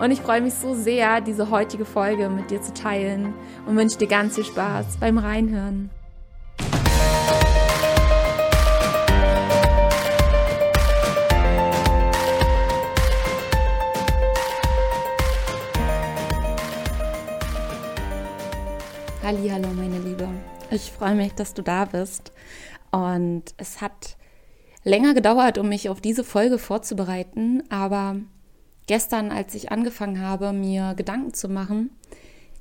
Und ich freue mich so sehr, diese heutige Folge mit dir zu teilen und wünsche dir ganz viel Spaß beim Reinhören. Hallo, meine Liebe. Ich freue mich, dass du da bist. Und es hat länger gedauert, um mich auf diese Folge vorzubereiten, aber gestern, als ich angefangen habe, mir Gedanken zu machen,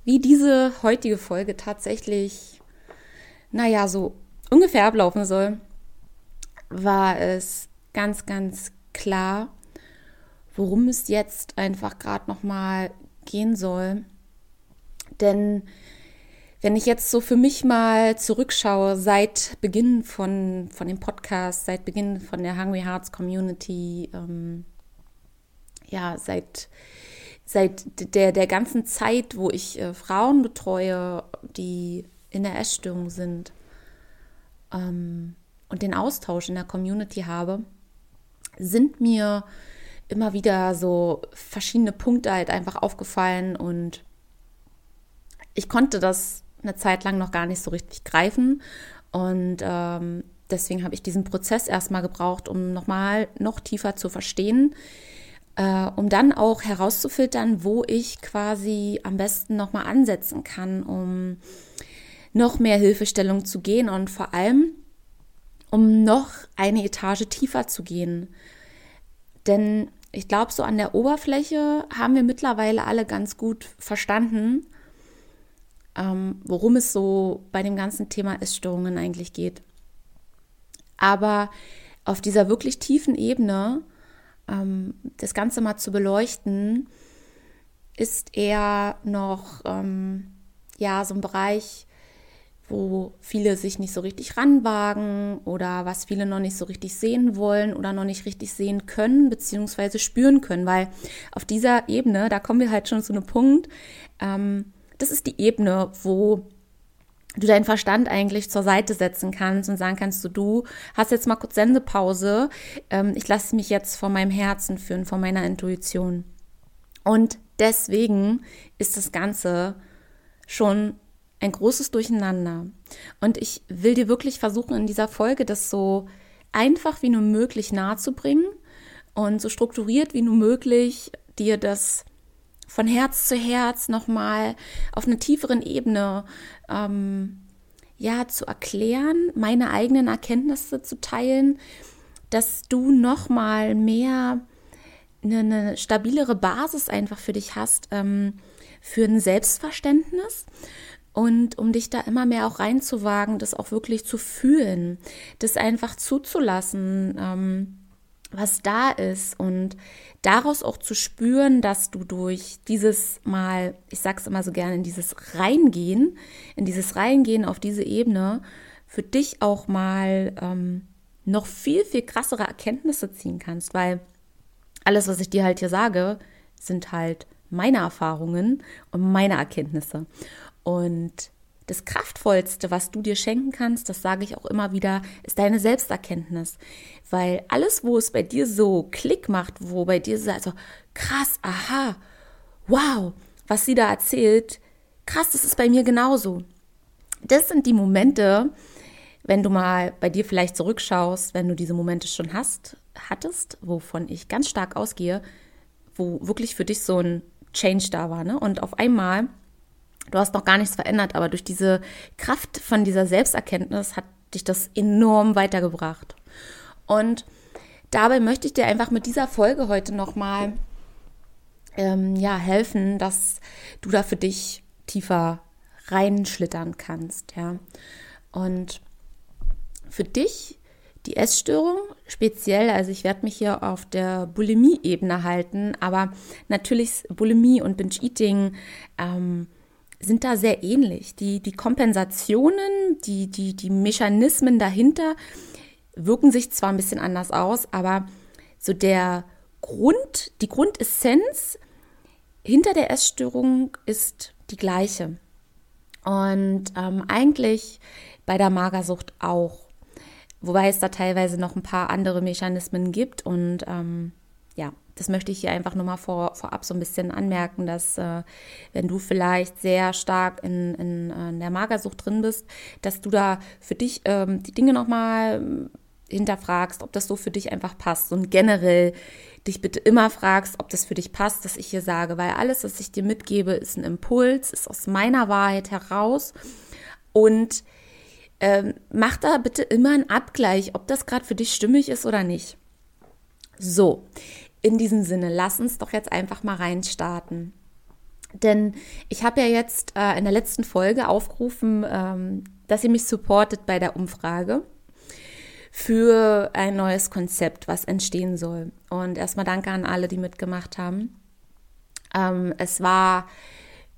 wie diese heutige Folge tatsächlich, naja, so ungefähr ablaufen soll, war es ganz, ganz klar, worum es jetzt einfach gerade nochmal gehen soll. Denn wenn ich jetzt so für mich mal zurückschaue, seit Beginn von, von dem Podcast, seit Beginn von der Hungry Hearts Community, ähm, ja, seit, seit der, der ganzen Zeit, wo ich äh, Frauen betreue, die in der Essstörung sind ähm, und den Austausch in der Community habe, sind mir immer wieder so verschiedene Punkte halt einfach aufgefallen und ich konnte das eine Zeit lang noch gar nicht so richtig greifen und ähm, deswegen habe ich diesen Prozess erstmal gebraucht, um nochmal noch tiefer zu verstehen, äh, um dann auch herauszufiltern, wo ich quasi am besten nochmal ansetzen kann, um noch mehr Hilfestellung zu gehen und vor allem, um noch eine Etage tiefer zu gehen. Denn ich glaube, so an der Oberfläche haben wir mittlerweile alle ganz gut verstanden, ähm, worum es so bei dem ganzen Thema Essstörungen eigentlich geht. Aber auf dieser wirklich tiefen Ebene ähm, das Ganze mal zu beleuchten, ist eher noch ähm, ja so ein Bereich, wo viele sich nicht so richtig ranwagen oder was viele noch nicht so richtig sehen wollen oder noch nicht richtig sehen können beziehungsweise spüren können, weil auf dieser Ebene, da kommen wir halt schon zu einem Punkt, ähm, das ist die Ebene, wo du deinen Verstand eigentlich zur Seite setzen kannst und sagen kannst, du, du hast jetzt mal kurz Sendepause, ähm, ich lasse mich jetzt von meinem Herzen führen, von meiner Intuition. Und deswegen ist das Ganze schon ein großes Durcheinander. Und ich will dir wirklich versuchen, in dieser Folge das so einfach wie nur möglich nahezubringen und so strukturiert wie nur möglich dir das von Herz zu Herz nochmal auf einer tieferen Ebene ähm, ja zu erklären, meine eigenen Erkenntnisse zu teilen, dass du nochmal mehr eine, eine, stabilere Basis einfach für dich hast ähm, für ein Selbstverständnis und um dich da immer mehr auch reinzuwagen, das auch wirklich zu fühlen, das einfach zuzulassen. Ähm, was da ist und daraus auch zu spüren, dass du durch dieses Mal, ich sag's immer so gerne, in dieses Reingehen, in dieses Reingehen auf diese Ebene, für dich auch mal ähm, noch viel, viel krassere Erkenntnisse ziehen kannst, weil alles, was ich dir halt hier sage, sind halt meine Erfahrungen und meine Erkenntnisse. Und das Kraftvollste, was du dir schenken kannst, das sage ich auch immer wieder, ist deine Selbsterkenntnis. Weil alles, wo es bei dir so Klick macht, wo bei dir so also, krass, aha, wow, was sie da erzählt, krass, das ist bei mir genauso. Das sind die Momente, wenn du mal bei dir vielleicht zurückschaust, wenn du diese Momente schon hast, hattest, wovon ich ganz stark ausgehe, wo wirklich für dich so ein Change da war, ne? Und auf einmal du hast noch gar nichts verändert, aber durch diese Kraft von dieser Selbsterkenntnis hat dich das enorm weitergebracht. Und dabei möchte ich dir einfach mit dieser Folge heute nochmal ähm, ja, helfen, dass du da für dich tiefer reinschlittern kannst. Ja. Und für dich die Essstörung speziell, also ich werde mich hier auf der Bulimie-Ebene halten, aber natürlich Bulimie und Binge-Eating ähm, sind da sehr ähnlich. Die, die Kompensationen, die, die, die Mechanismen dahinter wirken sich zwar ein bisschen anders aus, aber so der Grund, die Grundessenz hinter der Essstörung ist die gleiche. Und ähm, eigentlich bei der Magersucht auch. Wobei es da teilweise noch ein paar andere Mechanismen gibt. Und ähm, ja, das möchte ich hier einfach nur mal vor, vorab so ein bisschen anmerken, dass äh, wenn du vielleicht sehr stark in, in, äh, in, der Magersucht drin bist, dass du da für dich ähm, die Dinge nochmal hinterfragst, ob das so für dich einfach passt und generell dich bitte immer fragst, ob das für dich passt, dass ich hier sage, weil alles, was ich dir mitgebe, ist ein Impuls, ist aus meiner Wahrheit heraus und ähm, mach da bitte immer einen Abgleich, ob das gerade für dich stimmig ist oder nicht. So, in diesem Sinne, lass uns doch jetzt einfach mal reinstarten. Denn ich habe ja jetzt äh, in der letzten Folge aufgerufen, ähm, dass ihr mich supportet bei der Umfrage für ein neues Konzept, was entstehen soll. Und erstmal danke an alle, die mitgemacht haben. Ähm, es war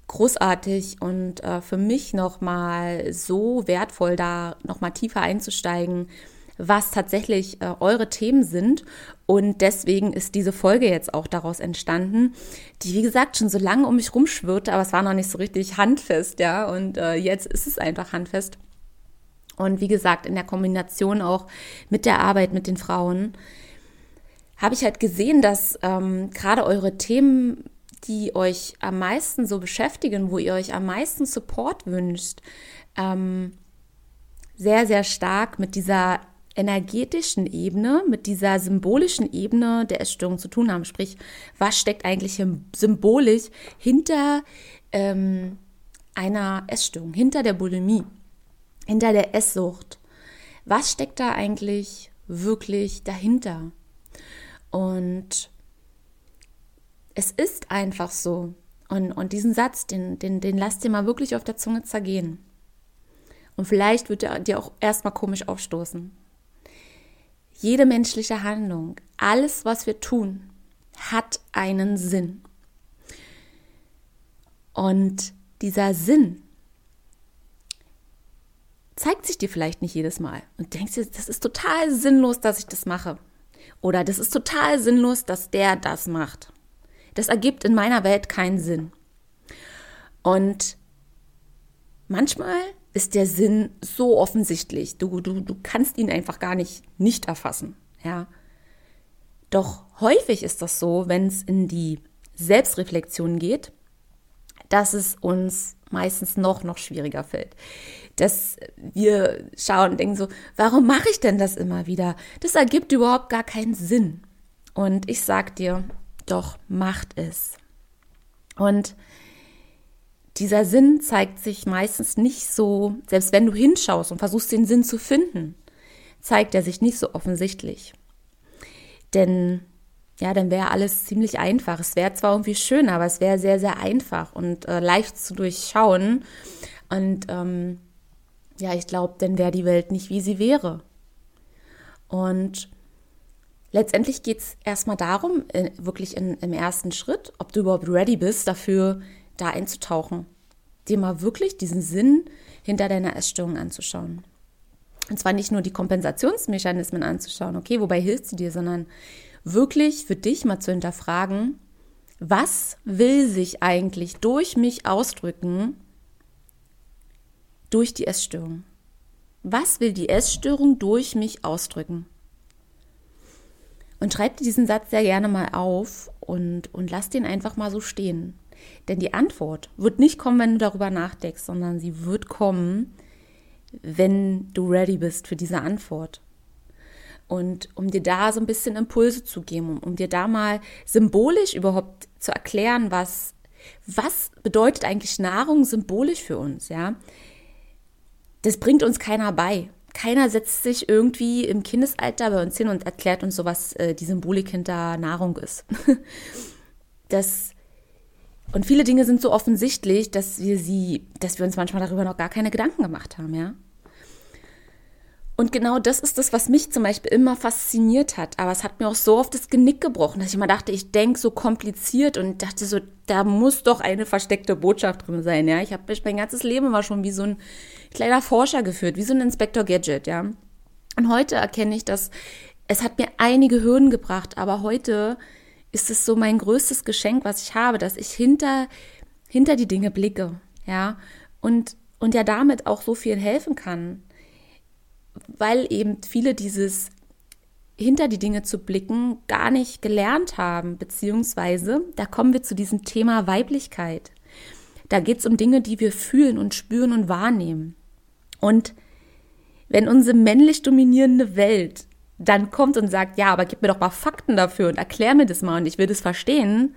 großartig und äh, für mich nochmal so wertvoll, da nochmal tiefer einzusteigen, was tatsächlich äh, eure Themen sind. Und deswegen ist diese Folge jetzt auch daraus entstanden, die, wie gesagt, schon so lange um mich rumschwirrte, aber es war noch nicht so richtig handfest, ja. Und äh, jetzt ist es einfach handfest. Und wie gesagt, in der Kombination auch mit der Arbeit mit den Frauen habe ich halt gesehen, dass ähm, gerade eure Themen, die euch am meisten so beschäftigen, wo ihr euch am meisten Support wünscht, ähm, sehr, sehr stark mit dieser energetischen Ebene, mit dieser symbolischen Ebene der Essstörung zu tun haben. Sprich, was steckt eigentlich symbolisch hinter ähm, einer Essstörung, hinter der Bulimie? hinter der Esssucht. Was steckt da eigentlich wirklich dahinter? Und es ist einfach so. Und, und diesen Satz, den, den, den lasst dir mal wirklich auf der Zunge zergehen. Und vielleicht wird er dir auch erstmal komisch aufstoßen. Jede menschliche Handlung, alles, was wir tun, hat einen Sinn. Und dieser Sinn, zeigt sich dir vielleicht nicht jedes Mal und denkst dir, das ist total sinnlos, dass ich das mache. Oder das ist total sinnlos, dass der das macht. Das ergibt in meiner Welt keinen Sinn. Und manchmal ist der Sinn so offensichtlich. Du, du, du kannst ihn einfach gar nicht nicht erfassen. Ja. Doch häufig ist das so, wenn es in die Selbstreflexion geht, dass es uns meistens noch, noch schwieriger fällt. Dass wir schauen und denken so, warum mache ich denn das immer wieder? Das ergibt überhaupt gar keinen Sinn. Und ich sag dir, doch macht es. Und dieser Sinn zeigt sich meistens nicht so, selbst wenn du hinschaust und versuchst den Sinn zu finden, zeigt er sich nicht so offensichtlich. Denn ja, dann wäre alles ziemlich einfach. Es wäre zwar irgendwie schön, aber es wäre sehr, sehr einfach und äh, leicht zu durchschauen. Und ähm, ja, ich glaube, dann wäre die Welt nicht, wie sie wäre. Und letztendlich geht es erstmal darum, äh, wirklich in, im ersten Schritt, ob du überhaupt ready bist, dafür da einzutauchen. Dir mal wirklich diesen Sinn hinter deiner Essstörung anzuschauen. Und zwar nicht nur die Kompensationsmechanismen anzuschauen, okay, wobei hilft sie dir, sondern wirklich für dich mal zu hinterfragen, was will sich eigentlich durch mich ausdrücken durch die Essstörung? Was will die Essstörung durch mich ausdrücken? Und schreib dir diesen Satz sehr gerne mal auf und, und lass den einfach mal so stehen. Denn die Antwort wird nicht kommen, wenn du darüber nachdenkst, sondern sie wird kommen, wenn du ready bist für diese Antwort. Und um dir da so ein bisschen Impulse zu geben, um, dir da mal symbolisch überhaupt zu erklären, was, was bedeutet eigentlich Nahrung symbolisch für uns, ja? Das bringt uns keiner bei. Keiner setzt sich irgendwie im Kindesalter bei uns hin und erklärt uns so, was äh, die Symbolik hinter Nahrung ist. das, und viele Dinge sind so offensichtlich, dass wir sie, dass wir uns manchmal darüber noch gar keine Gedanken gemacht haben, ja? Und genau das ist das, was mich zum Beispiel immer fasziniert hat. Aber es hat mir auch so oft das Genick gebrochen, dass ich immer dachte, ich denke so kompliziert und dachte so, da muss doch eine versteckte Botschaft drin sein. Ja, ich habe mich mein ganzes Leben immer schon wie so ein kleiner Forscher geführt, wie so ein Inspektor Gadget. Ja, und heute erkenne ich, dass es hat mir einige Hürden gebracht, aber heute ist es so mein größtes Geschenk, was ich habe, dass ich hinter hinter die Dinge blicke. Ja, und und ja damit auch so viel helfen kann weil eben viele dieses hinter die Dinge zu blicken gar nicht gelernt haben, beziehungsweise da kommen wir zu diesem Thema Weiblichkeit. Da geht es um Dinge, die wir fühlen und spüren und wahrnehmen. Und wenn unsere männlich dominierende Welt dann kommt und sagt, ja, aber gib mir doch mal Fakten dafür und erklär mir das mal und ich will das verstehen,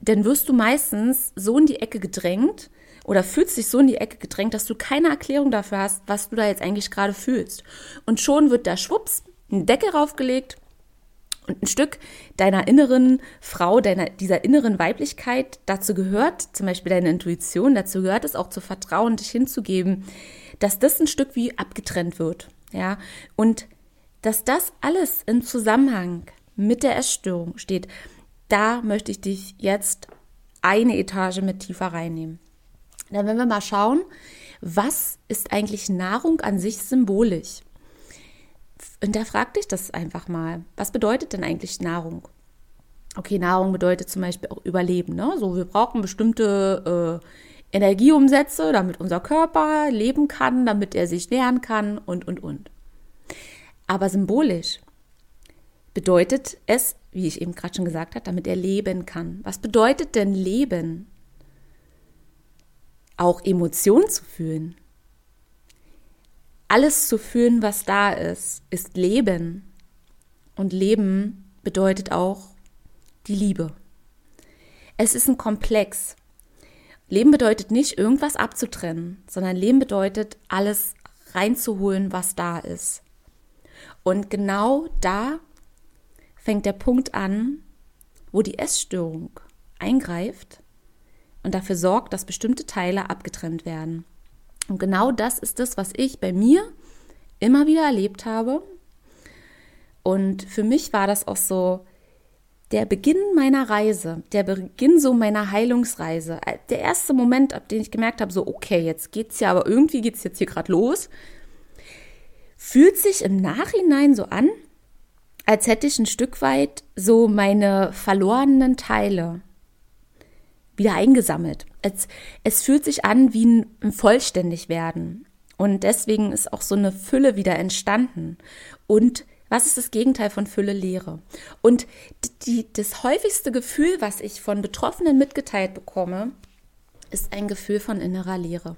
dann wirst du meistens so in die Ecke gedrängt, oder fühlst dich so in die Ecke gedrängt, dass du keine Erklärung dafür hast, was du da jetzt eigentlich gerade fühlst. Und schon wird da schwupps ein Deckel raufgelegt und ein Stück deiner inneren Frau, deiner, dieser inneren Weiblichkeit, dazu gehört zum Beispiel deine Intuition, dazu gehört es auch zu vertrauen, dich hinzugeben, dass das ein Stück wie abgetrennt wird. Ja, und dass das alles im Zusammenhang mit der Essstörung steht, da möchte ich dich jetzt eine Etage mit tiefer reinnehmen. Dann werden wir mal schauen, was ist eigentlich Nahrung an sich symbolisch? Und da frag dich das einfach mal. Was bedeutet denn eigentlich Nahrung? Okay, Nahrung bedeutet zum Beispiel auch Überleben. Ne? So, wir brauchen bestimmte äh, Energieumsätze, damit unser Körper leben kann, damit er sich nähren kann und, und, und. Aber symbolisch bedeutet es, wie ich eben gerade schon gesagt habe, damit er leben kann. Was bedeutet denn Leben? auch Emotionen zu fühlen. Alles zu fühlen, was da ist, ist Leben. Und Leben bedeutet auch die Liebe. Es ist ein Komplex. Leben bedeutet nicht, irgendwas abzutrennen, sondern Leben bedeutet, alles reinzuholen, was da ist. Und genau da fängt der Punkt an, wo die Essstörung eingreift und dafür sorgt, dass bestimmte Teile abgetrennt werden. Und genau das ist das, was ich bei mir immer wieder erlebt habe. Und für mich war das auch so der Beginn meiner Reise, der Beginn so meiner Heilungsreise. Der erste Moment, ab dem ich gemerkt habe, so okay, jetzt geht's ja, aber irgendwie geht's jetzt hier gerade los, fühlt sich im Nachhinein so an, als hätte ich ein Stück weit so meine verlorenen Teile wieder eingesammelt. Es, es fühlt sich an wie ein, ein Vollständigwerden. Und deswegen ist auch so eine Fülle wieder entstanden. Und was ist das Gegenteil von Fülle Leere? Und die, das häufigste Gefühl, was ich von Betroffenen mitgeteilt bekomme, ist ein Gefühl von innerer Leere.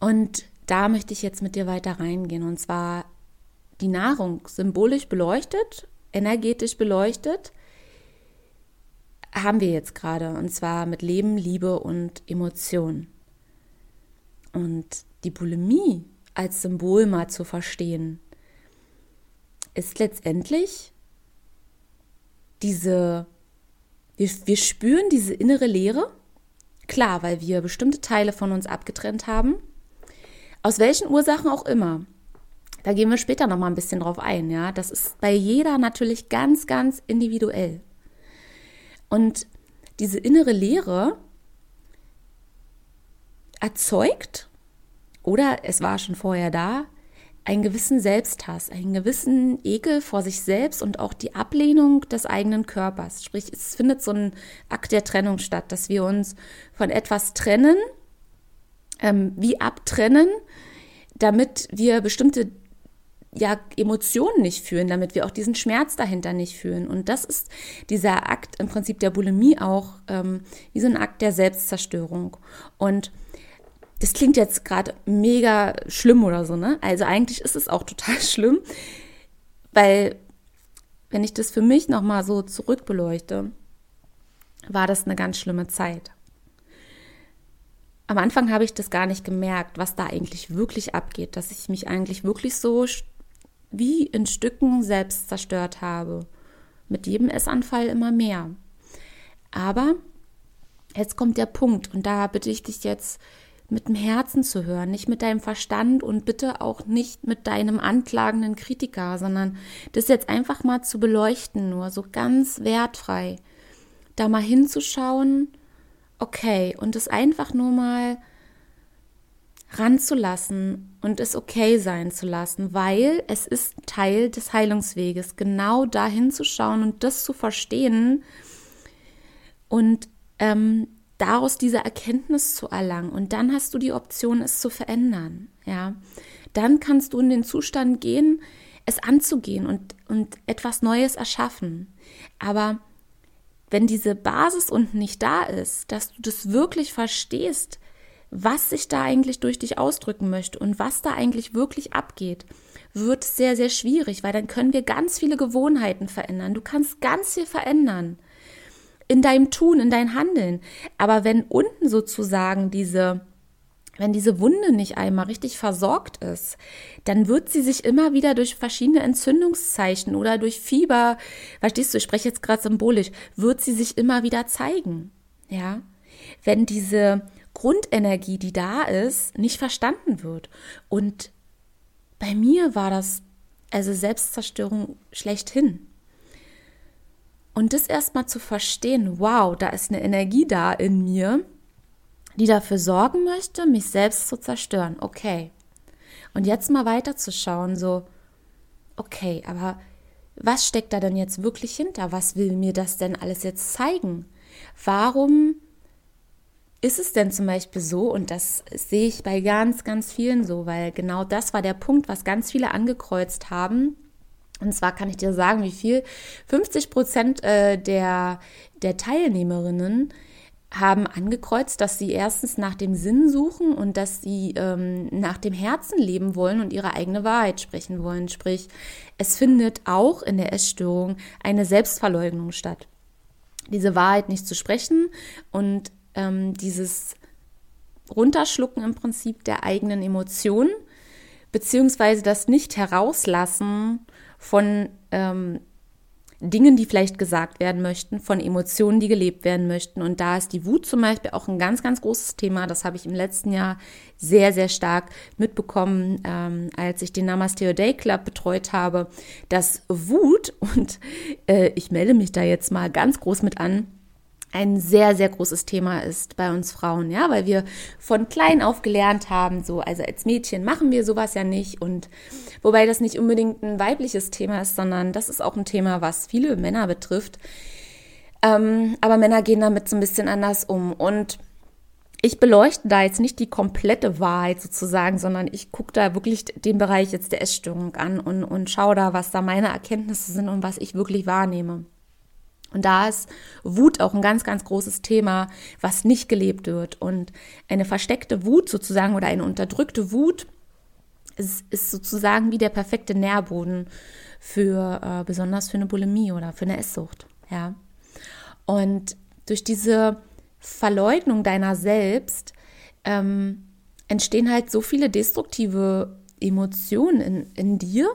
Und da möchte ich jetzt mit dir weiter reingehen. Und zwar die Nahrung symbolisch beleuchtet, energetisch beleuchtet, haben wir jetzt gerade, und zwar mit Leben, Liebe und Emotion. Und die Bulimie als Symbol mal zu verstehen, ist letztendlich diese, wir, wir spüren diese innere Leere, klar, weil wir bestimmte Teile von uns abgetrennt haben, aus welchen Ursachen auch immer. Da gehen wir später noch mal ein bisschen drauf ein, ja. Das ist bei jeder natürlich ganz, ganz individuell. Und diese innere Leere erzeugt, oder es war schon vorher da, einen gewissen Selbsthass, einen gewissen Ekel vor sich selbst und auch die Ablehnung des eigenen Körpers. Sprich, es findet so ein Akt der Trennung statt, dass wir uns von etwas trennen, ähm, wie abtrennen, damit wir bestimmte ja, Emotionen nicht fühlen, damit wir auch diesen Schmerz dahinter nicht fühlen. Und das ist dieser Akt im Prinzip der Bulimie auch ähm, wie so ein Akt der Selbstzerstörung. Und das klingt jetzt gerade mega schlimm oder so, ne? Also eigentlich ist es auch total schlimm, weil wenn ich das für mich nochmal so zurückbeleuchte, war das eine ganz schlimme Zeit. Am Anfang habe ich das gar nicht gemerkt, was da eigentlich wirklich abgeht, dass ich mich eigentlich wirklich so wie in Stücken selbst zerstört habe. Mit jedem Essanfall immer mehr. Aber jetzt kommt der Punkt und da bitte ich dich jetzt mit dem Herzen zu hören, nicht mit deinem Verstand und bitte auch nicht mit deinem anklagenden Kritiker, sondern das jetzt einfach mal zu beleuchten, nur so ganz wertfrei, da mal hinzuschauen, okay, und es einfach nur mal ranzulassen und es okay sein zu lassen, weil es ist Teil des Heilungsweges, genau da hinzuschauen und das zu verstehen und ähm, daraus diese Erkenntnis zu erlangen. Und dann hast du die Option, es zu verändern. Ja, dann kannst du in den Zustand gehen, es anzugehen und, und etwas Neues erschaffen. Aber wenn diese Basis unten nicht da ist, dass du das wirklich verstehst, was sich da eigentlich durch dich ausdrücken möchte und was da eigentlich wirklich abgeht, wird sehr, sehr schwierig, weil dann können wir ganz viele Gewohnheiten verändern. Du kannst ganz viel verändern in deinem Tun, in dein Handeln. Aber wenn unten sozusagen diese, wenn diese Wunde nicht einmal richtig versorgt ist, dann wird sie sich immer wieder durch verschiedene Entzündungszeichen oder durch Fieber, verstehst du, ich spreche jetzt gerade symbolisch, wird sie sich immer wieder zeigen. Ja, wenn diese Grundenergie, die da ist, nicht verstanden wird. Und bei mir war das also Selbstzerstörung schlechthin. Und das erstmal zu verstehen, wow, da ist eine Energie da in mir, die dafür sorgen möchte, mich selbst zu zerstören. Okay. Und jetzt mal weiterzuschauen, so, okay, aber was steckt da denn jetzt wirklich hinter? Was will mir das denn alles jetzt zeigen? Warum ist es denn zum Beispiel so, und das sehe ich bei ganz, ganz vielen so, weil genau das war der Punkt, was ganz viele angekreuzt haben. Und zwar kann ich dir sagen, wie viel 50 Prozent äh, der, der Teilnehmerinnen haben angekreuzt, dass sie erstens nach dem Sinn suchen und dass sie ähm, nach dem Herzen leben wollen und ihre eigene Wahrheit sprechen wollen. Sprich, es findet auch in der Essstörung eine Selbstverleugnung statt. Diese Wahrheit nicht zu sprechen und ähm, dieses Runterschlucken im Prinzip der eigenen Emotionen, beziehungsweise das nicht herauslassen von ähm, Dingen, die vielleicht gesagt werden möchten, von Emotionen, die gelebt werden möchten. Und da ist die Wut zum Beispiel auch ein ganz, ganz großes Thema. Das habe ich im letzten Jahr sehr, sehr stark mitbekommen, ähm, als ich den Namaste Day Club betreut habe, dass Wut, und äh, ich melde mich da jetzt mal ganz groß mit an, ein sehr, sehr großes Thema ist bei uns Frauen, ja, weil wir von klein auf gelernt haben, so, also als Mädchen machen wir sowas ja nicht und wobei das nicht unbedingt ein weibliches Thema ist, sondern das ist auch ein Thema, was viele Männer betrifft. Ähm, aber Männer gehen damit so ein bisschen anders um und ich beleuchte da jetzt nicht die komplette Wahrheit sozusagen, sondern ich gucke da wirklich den Bereich jetzt der Essstörung an und, und schaue da, was da meine Erkenntnisse sind und was ich wirklich wahrnehme. Und da ist Wut auch ein ganz, ganz großes Thema, was nicht gelebt wird. Und eine versteckte Wut sozusagen oder eine unterdrückte Wut ist, ist sozusagen wie der perfekte Nährboden für äh, besonders für eine Bulimie oder für eine Esssucht. Ja. Und durch diese Verleugnung deiner selbst ähm, entstehen halt so viele destruktive Emotionen in, in dir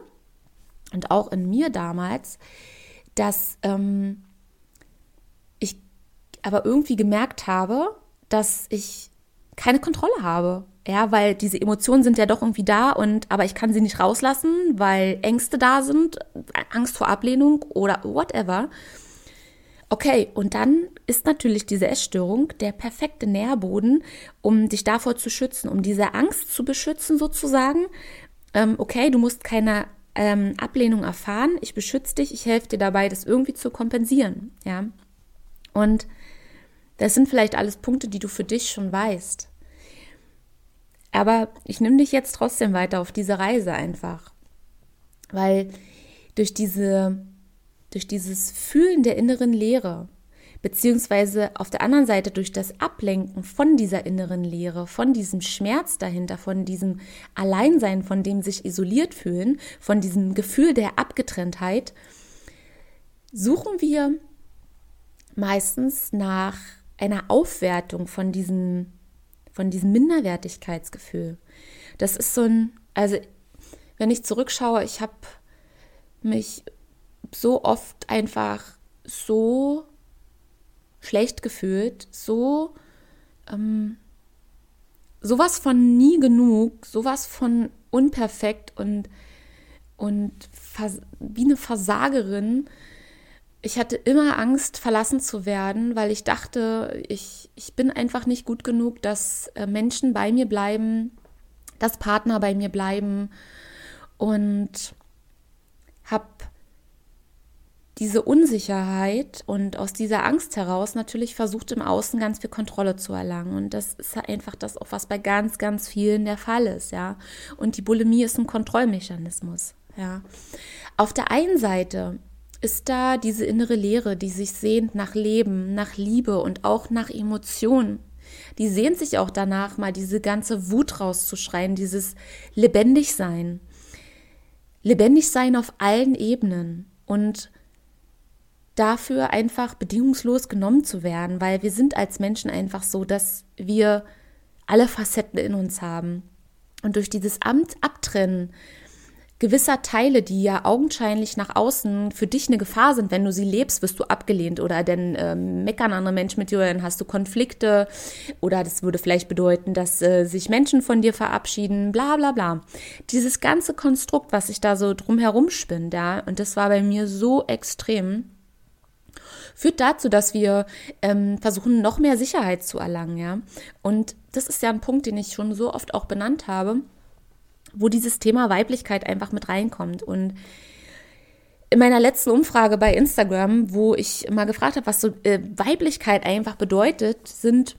und auch in mir damals, dass ähm, aber irgendwie gemerkt habe, dass ich keine Kontrolle habe. Ja, weil diese Emotionen sind ja doch irgendwie da und aber ich kann sie nicht rauslassen, weil Ängste da sind, Angst vor Ablehnung oder whatever. Okay, und dann ist natürlich diese Essstörung der perfekte Nährboden, um dich davor zu schützen, um diese Angst zu beschützen sozusagen. Ähm, okay, du musst keine ähm, Ablehnung erfahren, ich beschütze dich, ich helfe dir dabei, das irgendwie zu kompensieren. Ja, und das sind vielleicht alles Punkte, die du für dich schon weißt. Aber ich nehme dich jetzt trotzdem weiter auf diese Reise einfach. Weil durch diese, durch dieses Fühlen der inneren Leere, beziehungsweise auf der anderen Seite durch das Ablenken von dieser inneren Leere, von diesem Schmerz dahinter, von diesem Alleinsein, von dem sich isoliert fühlen, von diesem Gefühl der Abgetrenntheit, suchen wir meistens nach einer Aufwertung von diesem, von diesem Minderwertigkeitsgefühl. Das ist so ein, also wenn ich zurückschaue, ich habe mich so oft einfach so schlecht gefühlt, so ähm, sowas von nie genug, sowas von unperfekt und, und wie eine Versagerin. Ich hatte immer Angst, verlassen zu werden, weil ich dachte, ich, ich bin einfach nicht gut genug, dass äh, Menschen bei mir bleiben, dass Partner bei mir bleiben und habe diese Unsicherheit und aus dieser Angst heraus natürlich versucht im Außen ganz viel Kontrolle zu erlangen und das ist einfach das auch was bei ganz ganz vielen der Fall ist, ja. Und die Bulimie ist ein Kontrollmechanismus, ja. Auf der einen Seite ist da diese innere Leere, die sich sehnt nach Leben, nach Liebe und auch nach Emotionen. Die sehnt sich auch danach, mal diese ganze Wut rauszuschreien, dieses lebendig sein. Lebendig sein auf allen Ebenen und dafür einfach bedingungslos genommen zu werden, weil wir sind als Menschen einfach so, dass wir alle Facetten in uns haben. Und durch dieses Amt abtrennen gewisser Teile, die ja augenscheinlich nach außen für dich eine Gefahr sind, wenn du sie lebst, wirst du abgelehnt oder dann ähm, meckern andere Menschen mit dir, dann hast du Konflikte oder das würde vielleicht bedeuten, dass äh, sich Menschen von dir verabschieden, bla bla bla. Dieses ganze Konstrukt, was sich da so drumherum spinnt, ja, und das war bei mir so extrem, führt dazu, dass wir ähm, versuchen, noch mehr Sicherheit zu erlangen, ja. Und das ist ja ein Punkt, den ich schon so oft auch benannt habe, wo dieses Thema Weiblichkeit einfach mit reinkommt. Und in meiner letzten Umfrage bei Instagram, wo ich mal gefragt habe, was so äh, Weiblichkeit einfach bedeutet, sind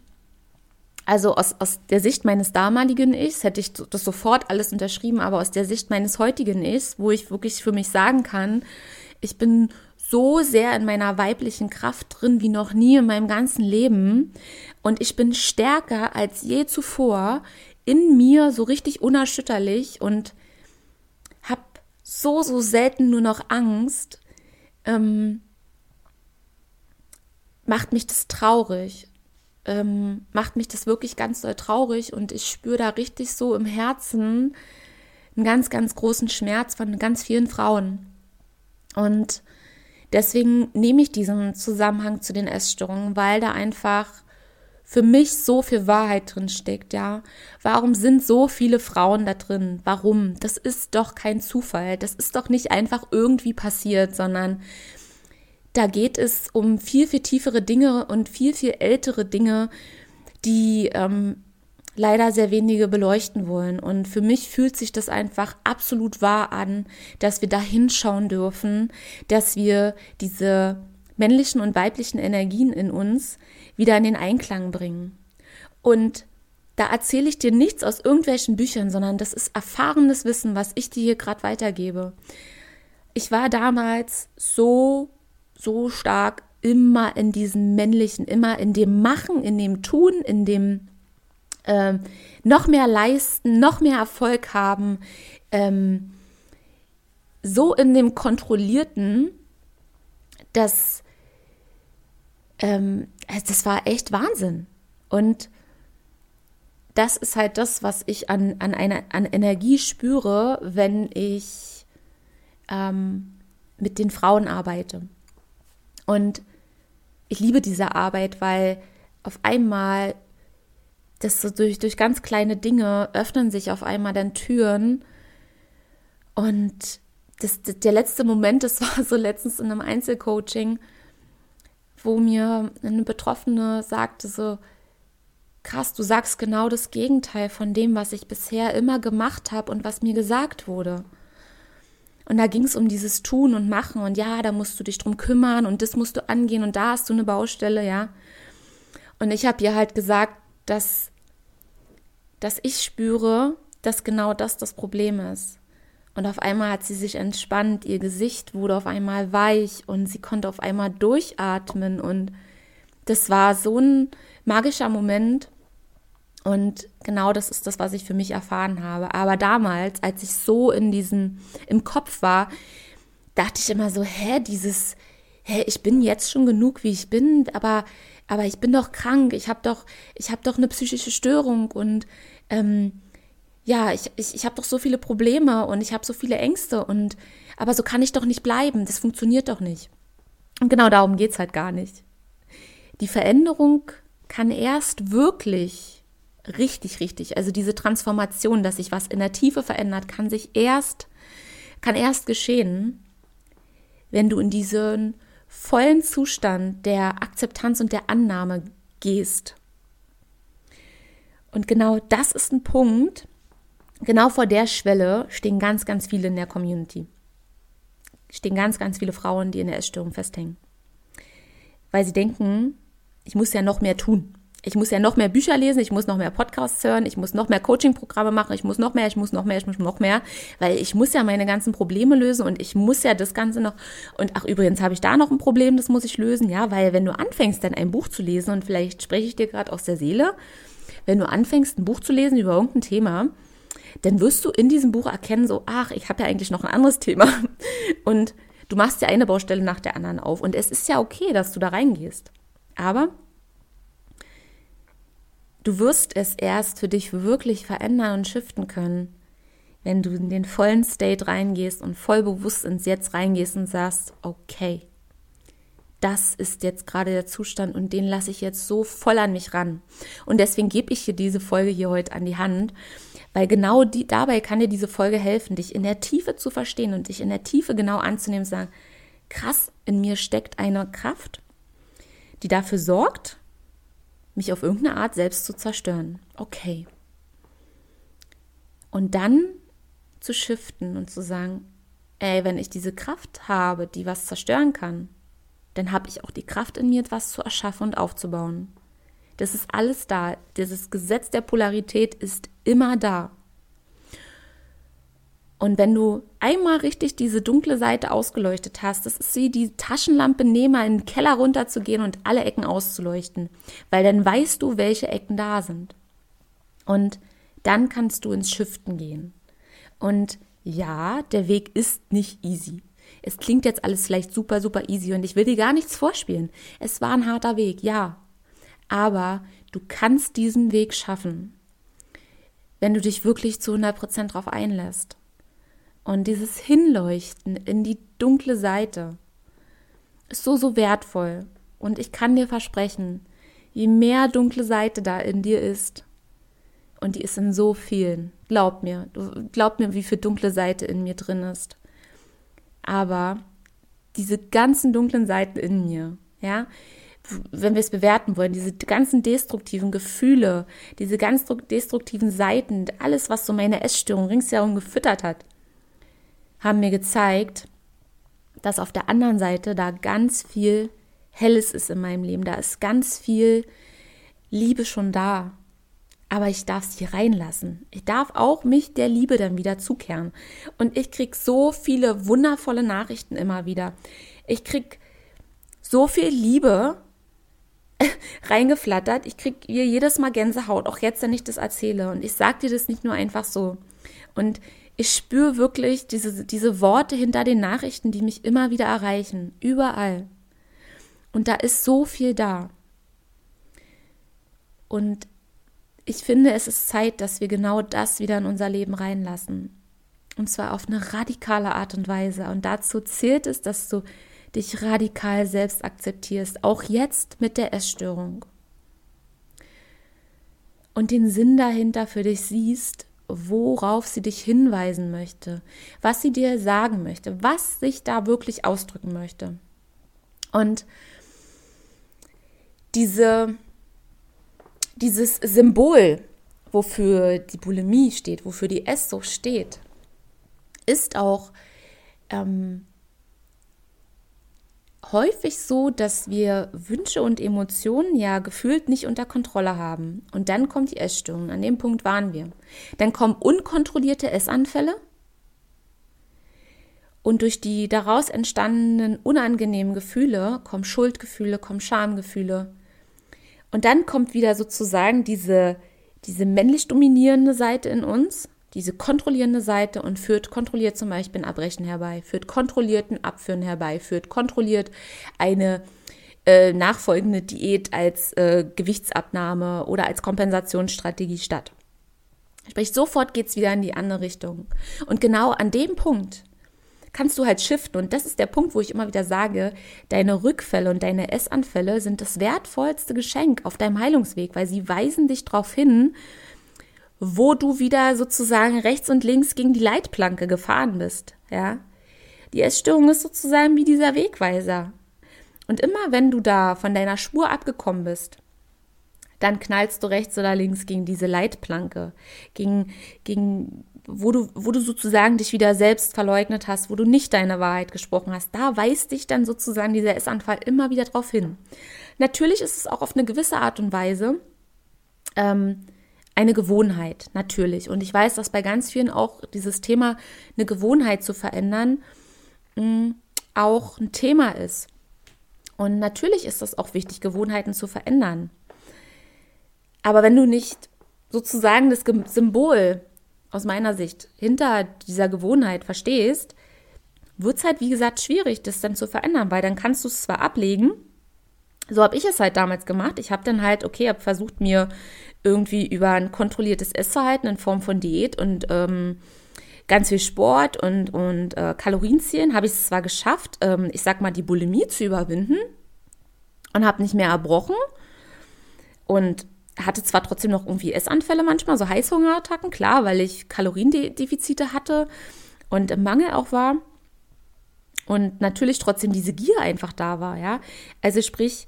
also aus, aus der Sicht meines damaligen Ichs hätte ich das sofort alles unterschrieben, aber aus der Sicht meines heutigen Ichs, wo ich wirklich für mich sagen kann, ich bin so sehr in meiner weiblichen Kraft drin wie noch nie in meinem ganzen Leben. Und ich bin stärker als je zuvor in mir, so richtig unerschütterlich und habe so, so selten nur noch Angst. Ähm, macht mich das traurig. Ähm, macht mich das wirklich ganz doll traurig und ich spüre da richtig so im Herzen einen ganz, ganz großen Schmerz von ganz vielen Frauen. Und Deswegen nehme ich diesen Zusammenhang zu den Essstörungen, weil da einfach für mich so viel Wahrheit drin steckt, ja. Warum sind so viele Frauen da drin? Warum? Das ist doch kein Zufall. Das ist doch nicht einfach irgendwie passiert, sondern da geht es um viel, viel tiefere Dinge und viel, viel ältere Dinge, die ähm, leider sehr wenige beleuchten wollen. Und für mich fühlt sich das einfach absolut wahr an, dass wir da hinschauen dürfen, dass wir diese männlichen und weiblichen Energien in uns wieder in den Einklang bringen. Und da erzähle ich dir nichts aus irgendwelchen Büchern, sondern das ist erfahrenes Wissen, was ich dir hier gerade weitergebe. Ich war damals so, so stark immer in diesem männlichen, immer in dem Machen, in dem Tun, in dem ähm, noch mehr leisten, noch mehr Erfolg haben, ähm, so in dem Kontrollierten, dass ähm, das war echt Wahnsinn. Und das ist halt das, was ich an, an, einer, an Energie spüre, wenn ich ähm, mit den Frauen arbeite. Und ich liebe diese Arbeit, weil auf einmal das so durch, durch ganz kleine Dinge öffnen sich auf einmal dann Türen. Und das, der letzte Moment, das war so letztens in einem Einzelcoaching, wo mir eine Betroffene sagte so, krass, du sagst genau das Gegenteil von dem, was ich bisher immer gemacht habe und was mir gesagt wurde. Und da ging es um dieses Tun und Machen und ja, da musst du dich drum kümmern und das musst du angehen und da hast du eine Baustelle, ja. Und ich habe ihr halt gesagt, dass, dass ich spüre, dass genau das das Problem ist. Und auf einmal hat sie sich entspannt, ihr Gesicht wurde auf einmal weich und sie konnte auf einmal durchatmen. Und das war so ein magischer Moment. Und genau das ist das, was ich für mich erfahren habe. Aber damals, als ich so in diesem, im Kopf war, dachte ich immer so, hä, dieses, hä, ich bin jetzt schon genug, wie ich bin, aber aber ich bin doch krank, ich habe doch, ich habe doch eine psychische Störung und ähm, ja, ich, ich, ich habe doch so viele Probleme und ich habe so viele Ängste und aber so kann ich doch nicht bleiben, das funktioniert doch nicht. Und genau darum geht's halt gar nicht. Die Veränderung kann erst wirklich richtig, richtig. Also diese Transformation, dass sich was in der Tiefe verändert, kann sich erst, kann erst geschehen, wenn du in diesen vollen Zustand der Akzeptanz und der Annahme gehst. Und genau das ist ein Punkt, genau vor der Schwelle stehen ganz, ganz viele in der Community. Stehen ganz, ganz viele Frauen, die in der Essstörung festhängen. Weil sie denken, ich muss ja noch mehr tun. Ich muss ja noch mehr Bücher lesen, ich muss noch mehr Podcasts hören, ich muss noch mehr Coaching-Programme machen, ich muss noch mehr, ich muss noch mehr, ich muss noch mehr, weil ich muss ja meine ganzen Probleme lösen und ich muss ja das Ganze noch. Und ach, übrigens habe ich da noch ein Problem, das muss ich lösen, ja, weil wenn du anfängst, dann ein Buch zu lesen und vielleicht spreche ich dir gerade aus der Seele, wenn du anfängst, ein Buch zu lesen über irgendein Thema, dann wirst du in diesem Buch erkennen, so, ach, ich habe ja eigentlich noch ein anderes Thema. Und du machst ja eine Baustelle nach der anderen auf. Und es ist ja okay, dass du da reingehst. Aber du wirst es erst für dich wirklich verändern und shiften können, wenn du in den vollen State reingehst und voll bewusst ins Jetzt reingehst und sagst, okay, das ist jetzt gerade der Zustand und den lasse ich jetzt so voll an mich ran. Und deswegen gebe ich dir diese Folge hier heute an die Hand, weil genau die, dabei kann dir diese Folge helfen, dich in der Tiefe zu verstehen und dich in der Tiefe genau anzunehmen und sagen, krass, in mir steckt eine Kraft, die dafür sorgt, mich auf irgendeine Art selbst zu zerstören. Okay. Und dann zu shiften und zu sagen, ey, wenn ich diese Kraft habe, die was zerstören kann, dann habe ich auch die Kraft in mir, etwas zu erschaffen und aufzubauen. Das ist alles da. Dieses Gesetz der Polarität ist immer da. Und wenn du einmal richtig diese dunkle Seite ausgeleuchtet hast, das ist wie die Taschenlampe nehmen, in den Keller runterzugehen und alle Ecken auszuleuchten, weil dann weißt du, welche Ecken da sind. Und dann kannst du ins Schiften gehen. Und ja, der Weg ist nicht easy. Es klingt jetzt alles vielleicht super, super easy und ich will dir gar nichts vorspielen. Es war ein harter Weg, ja. Aber du kannst diesen Weg schaffen, wenn du dich wirklich zu 100 Prozent darauf einlässt. Und dieses Hinleuchten in die dunkle Seite ist so, so wertvoll. Und ich kann dir versprechen, je mehr dunkle Seite da in dir ist, und die ist in so vielen, glaub mir, glaub mir, wie viel dunkle Seite in mir drin ist. Aber diese ganzen dunklen Seiten in mir, ja, wenn wir es bewerten wollen, diese ganzen destruktiven Gefühle, diese ganz destruktiven Seiten, alles, was so meine Essstörung ringsherum gefüttert hat, haben mir gezeigt, dass auf der anderen Seite da ganz viel Helles ist in meinem Leben. Da ist ganz viel Liebe schon da. Aber ich darf sie reinlassen. Ich darf auch mich der Liebe dann wieder zukehren. Und ich krieg so viele wundervolle Nachrichten immer wieder. Ich krieg so viel Liebe reingeflattert. Ich krieg hier jedes Mal Gänsehaut, auch jetzt, wenn ich das erzähle. Und ich sag dir das nicht nur einfach so. Und ich spüre wirklich diese, diese Worte hinter den Nachrichten, die mich immer wieder erreichen, überall. Und da ist so viel da. Und ich finde, es ist Zeit, dass wir genau das wieder in unser Leben reinlassen. Und zwar auf eine radikale Art und Weise. Und dazu zählt es, dass du dich radikal selbst akzeptierst, auch jetzt mit der Essstörung. Und den Sinn dahinter für dich siehst worauf sie dich hinweisen möchte, was sie dir sagen möchte, was sich da wirklich ausdrücken möchte. Und diese, dieses Symbol, wofür die Bulimie steht, wofür die Esssucht steht, ist auch ähm, häufig so, dass wir Wünsche und Emotionen ja gefühlt nicht unter Kontrolle haben. Und dann kommt die Essstörung. An dem Punkt waren wir. Dann kommen unkontrollierte Essanfälle. Und durch die daraus entstandenen unangenehmen Gefühle kommen Schuldgefühle, kommen Schamgefühle. Und dann kommt wieder sozusagen diese, diese männlich dominierende Seite in uns, diese kontrollierende Seite und führt kontrolliert zum Beispiel ein Abbrechen herbei, führt kontrolliert ein Abführen herbei, führt kontrolliert eine äh, nachfolgende Diät als äh, Gewichtsabnahme oder als Kompensationsstrategie statt. Sprich, sofort geht es wieder in die andere Richtung. Und genau an dem Punkt kannst du halt shiften. Und das ist der Punkt, wo ich immer wieder sage, deine Rückfälle und deine Essanfälle sind das wertvollste Geschenk auf deinem Heilungsweg, weil sie weisen dich darauf hin, wo du wieder sozusagen rechts und links gegen die Leitplanke gefahren bist. Ja, die Essstörung ist sozusagen wie dieser Wegweiser. Und immer wenn du da von deiner Spur abgekommen bist, dann knallst du rechts oder links gegen diese Leitplanke, gegen, gegen wo du, wo du sozusagen dich wieder selbst verleugnet hast, wo du nicht deine Wahrheit gesprochen hast, da weist dich dann sozusagen dieser Essanfall immer wieder drauf hin. Natürlich ist es auch auf eine gewisse Art und Weise ähm, eine Gewohnheit, natürlich. Und ich weiß, dass bei ganz vielen auch dieses Thema, eine Gewohnheit zu verändern, mm, auch ein Thema ist. Und natürlich ist es auch wichtig, Gewohnheiten zu verändern. Aber wenn du nicht sozusagen das Symbol aus meiner Sicht hinter dieser Gewohnheit verstehst, wird es halt, wie gesagt, schwierig, das dann zu verändern, weil dann kannst du es zwar ablegen, so habe ich es halt damals gemacht. Ich habe dann halt, okay, habe versucht, mir irgendwie über ein kontrolliertes Essverhalten in Form von Diät und ähm, ganz viel Sport und, und äh, Kalorienzielen, habe ich es zwar geschafft, ähm, ich sag mal, die Bulimie zu überwinden und habe nicht mehr erbrochen und hatte zwar trotzdem noch irgendwie Essanfälle manchmal, so Heißhungerattacken, klar, weil ich Kaloriendefizite hatte und im Mangel auch war. Und natürlich trotzdem diese Gier einfach da war, ja. Also sprich,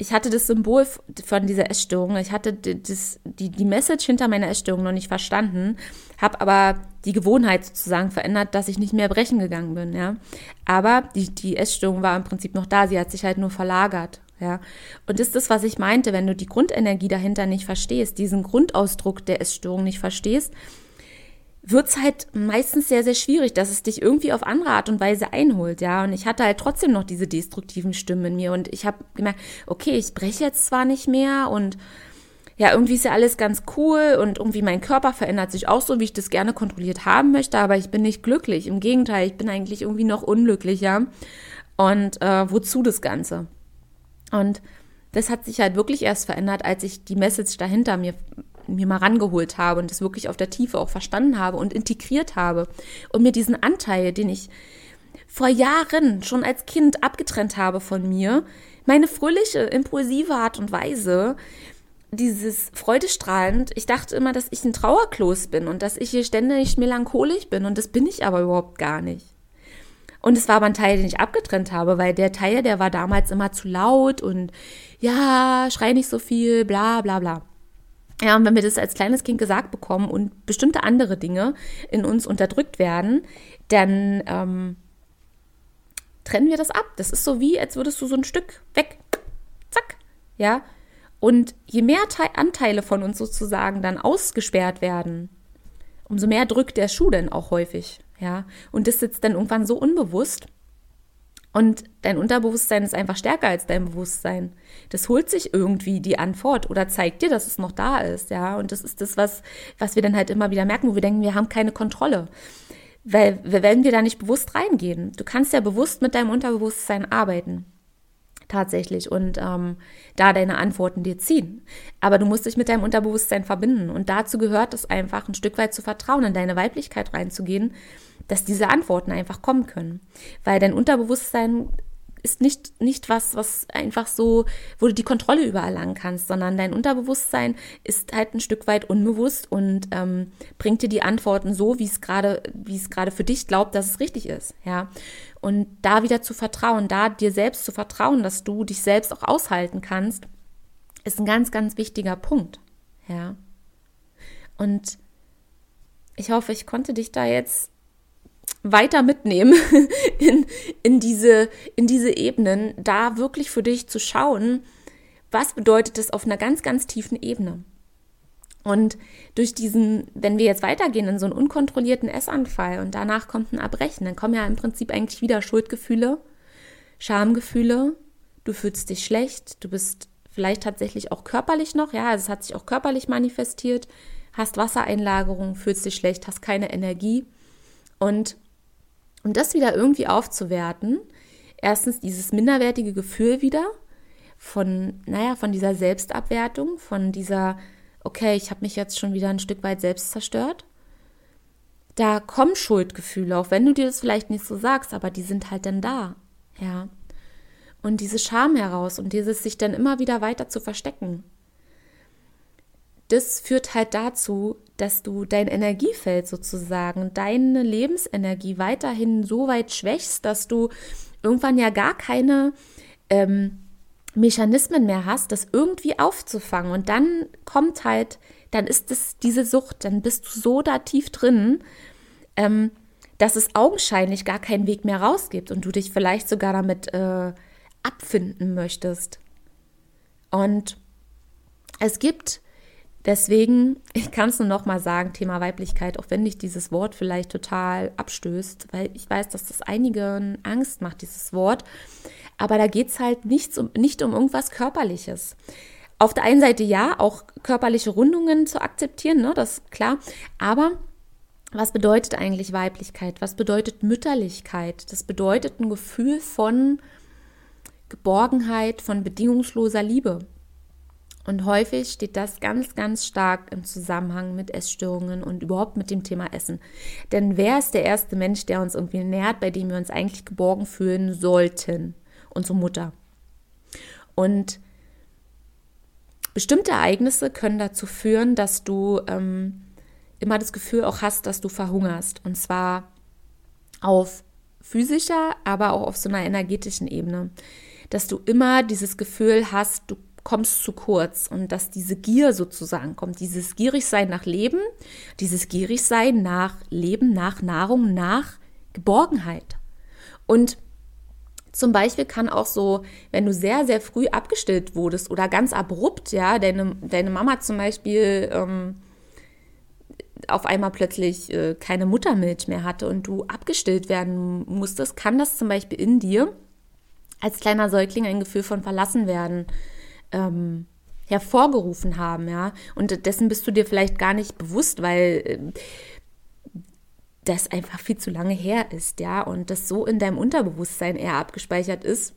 ich hatte das Symbol von dieser Essstörung, ich hatte das, die, die Message hinter meiner Essstörung noch nicht verstanden, habe aber die Gewohnheit sozusagen verändert, dass ich nicht mehr brechen gegangen bin, ja. Aber die, die Essstörung war im Prinzip noch da, sie hat sich halt nur verlagert. Ja, und das ist das, was ich meinte, wenn du die Grundenergie dahinter nicht verstehst, diesen Grundausdruck der Essstörung nicht verstehst, wird es halt meistens sehr, sehr schwierig, dass es dich irgendwie auf andere Art und Weise einholt, ja. Und ich hatte halt trotzdem noch diese destruktiven Stimmen in mir und ich habe gemerkt, okay, ich breche jetzt zwar nicht mehr und ja, irgendwie ist ja alles ganz cool und irgendwie mein Körper verändert sich auch so, wie ich das gerne kontrolliert haben möchte, aber ich bin nicht glücklich. Im Gegenteil, ich bin eigentlich irgendwie noch unglücklicher. Und äh, wozu das Ganze? Und das hat sich halt wirklich erst verändert, als ich die Message dahinter mir, mir mal rangeholt habe und das wirklich auf der Tiefe auch verstanden habe und integriert habe und mir diesen Anteil, den ich vor Jahren schon als Kind abgetrennt habe von mir, meine fröhliche, impulsive Art und Weise, dieses freudestrahlend, ich dachte immer, dass ich ein Trauerklos bin und dass ich hier ständig melancholisch bin und das bin ich aber überhaupt gar nicht. Und es war aber ein Teil, den ich abgetrennt habe, weil der Teil, der war damals immer zu laut und ja, schrei nicht so viel, bla bla bla. Ja, und wenn wir das als kleines Kind gesagt bekommen und bestimmte andere Dinge in uns unterdrückt werden, dann ähm, trennen wir das ab. Das ist so wie, als würdest du so ein Stück weg, zack, ja. Und je mehr Te Anteile von uns sozusagen dann ausgesperrt werden, umso mehr drückt der Schuh dann auch häufig. Ja, und das sitzt dann irgendwann so unbewusst. Und dein Unterbewusstsein ist einfach stärker als dein Bewusstsein. Das holt sich irgendwie die Antwort oder zeigt dir, dass es noch da ist, ja. Und das ist das, was, was wir dann halt immer wieder merken, wo wir denken, wir haben keine Kontrolle. Weil, wenn wir da nicht bewusst reingehen, du kannst ja bewusst mit deinem Unterbewusstsein arbeiten tatsächlich und ähm, da deine Antworten dir ziehen. Aber du musst dich mit deinem Unterbewusstsein verbinden und dazu gehört es einfach ein Stück weit zu vertrauen, in deine Weiblichkeit reinzugehen dass diese Antworten einfach kommen können. Weil dein Unterbewusstsein ist nicht, nicht was, was einfach so, wo du die Kontrolle übererlangen kannst, sondern dein Unterbewusstsein ist halt ein Stück weit unbewusst und ähm, bringt dir die Antworten so, wie es gerade, wie es gerade für dich glaubt, dass es richtig ist, ja. Und da wieder zu vertrauen, da dir selbst zu vertrauen, dass du dich selbst auch aushalten kannst, ist ein ganz, ganz wichtiger Punkt, ja. Und ich hoffe, ich konnte dich da jetzt weiter mitnehmen in, in, diese, in diese Ebenen, da wirklich für dich zu schauen, was bedeutet das auf einer ganz, ganz tiefen Ebene. Und durch diesen, wenn wir jetzt weitergehen in so einen unkontrollierten Essanfall und danach kommt ein Erbrechen, dann kommen ja im Prinzip eigentlich wieder Schuldgefühle, Schamgefühle, du fühlst dich schlecht, du bist vielleicht tatsächlich auch körperlich noch, ja, also es hat sich auch körperlich manifestiert, hast Wassereinlagerung, fühlst dich schlecht, hast keine Energie und um das wieder irgendwie aufzuwerten, erstens dieses minderwertige Gefühl wieder von, naja, von dieser Selbstabwertung, von dieser, okay, ich habe mich jetzt schon wieder ein Stück weit selbst zerstört. da kommen Schuldgefühle, auch wenn du dir das vielleicht nicht so sagst, aber die sind halt dann da, ja. Und diese Scham heraus und dieses sich dann immer wieder weiter zu verstecken. Das führt halt dazu, dass du dein Energiefeld sozusagen, deine Lebensenergie weiterhin so weit schwächst, dass du irgendwann ja gar keine ähm, Mechanismen mehr hast, das irgendwie aufzufangen. Und dann kommt halt, dann ist es diese Sucht, dann bist du so da tief drin, ähm, dass es augenscheinlich gar keinen Weg mehr raus gibt und du dich vielleicht sogar damit äh, abfinden möchtest. Und es gibt deswegen, ich kann es nur noch mal sagen, Thema Weiblichkeit, auch wenn dich dieses Wort vielleicht total abstößt, weil ich weiß, dass das einigen Angst macht, dieses Wort. Aber da geht es halt nicht um, nicht um irgendwas Körperliches. Auf der einen Seite ja, auch körperliche Rundungen zu akzeptieren, ne, das ist klar. Aber was bedeutet eigentlich Weiblichkeit? Was bedeutet Mütterlichkeit? Das bedeutet ein Gefühl von Geborgenheit, von bedingungsloser Liebe. Und häufig steht das ganz, ganz stark im Zusammenhang mit Essstörungen und überhaupt mit dem Thema Essen. Denn wer ist der erste Mensch, der uns irgendwie nährt, bei dem wir uns eigentlich geborgen fühlen sollten? unsere Mutter. Und bestimmte Ereignisse können dazu führen, dass du ähm, immer das Gefühl auch hast, dass du verhungerst. Und zwar auf physischer, aber auch auf so einer energetischen Ebene. Dass du immer dieses Gefühl hast, du kommst zu kurz und dass diese Gier sozusagen kommt, dieses Gierigsein nach Leben, dieses Gierigsein nach Leben, nach Nahrung, nach Geborgenheit. Und zum Beispiel kann auch so, wenn du sehr, sehr früh abgestillt wurdest oder ganz abrupt, ja, deine, deine Mama zum Beispiel ähm, auf einmal plötzlich äh, keine Muttermilch mehr hatte und du abgestillt werden musstest, kann das zum Beispiel in dir als kleiner Säugling ein Gefühl von Verlassenwerden ähm, hervorgerufen haben, ja. Und dessen bist du dir vielleicht gar nicht bewusst, weil äh, das einfach viel zu lange her ist, ja, und das so in deinem Unterbewusstsein eher abgespeichert ist,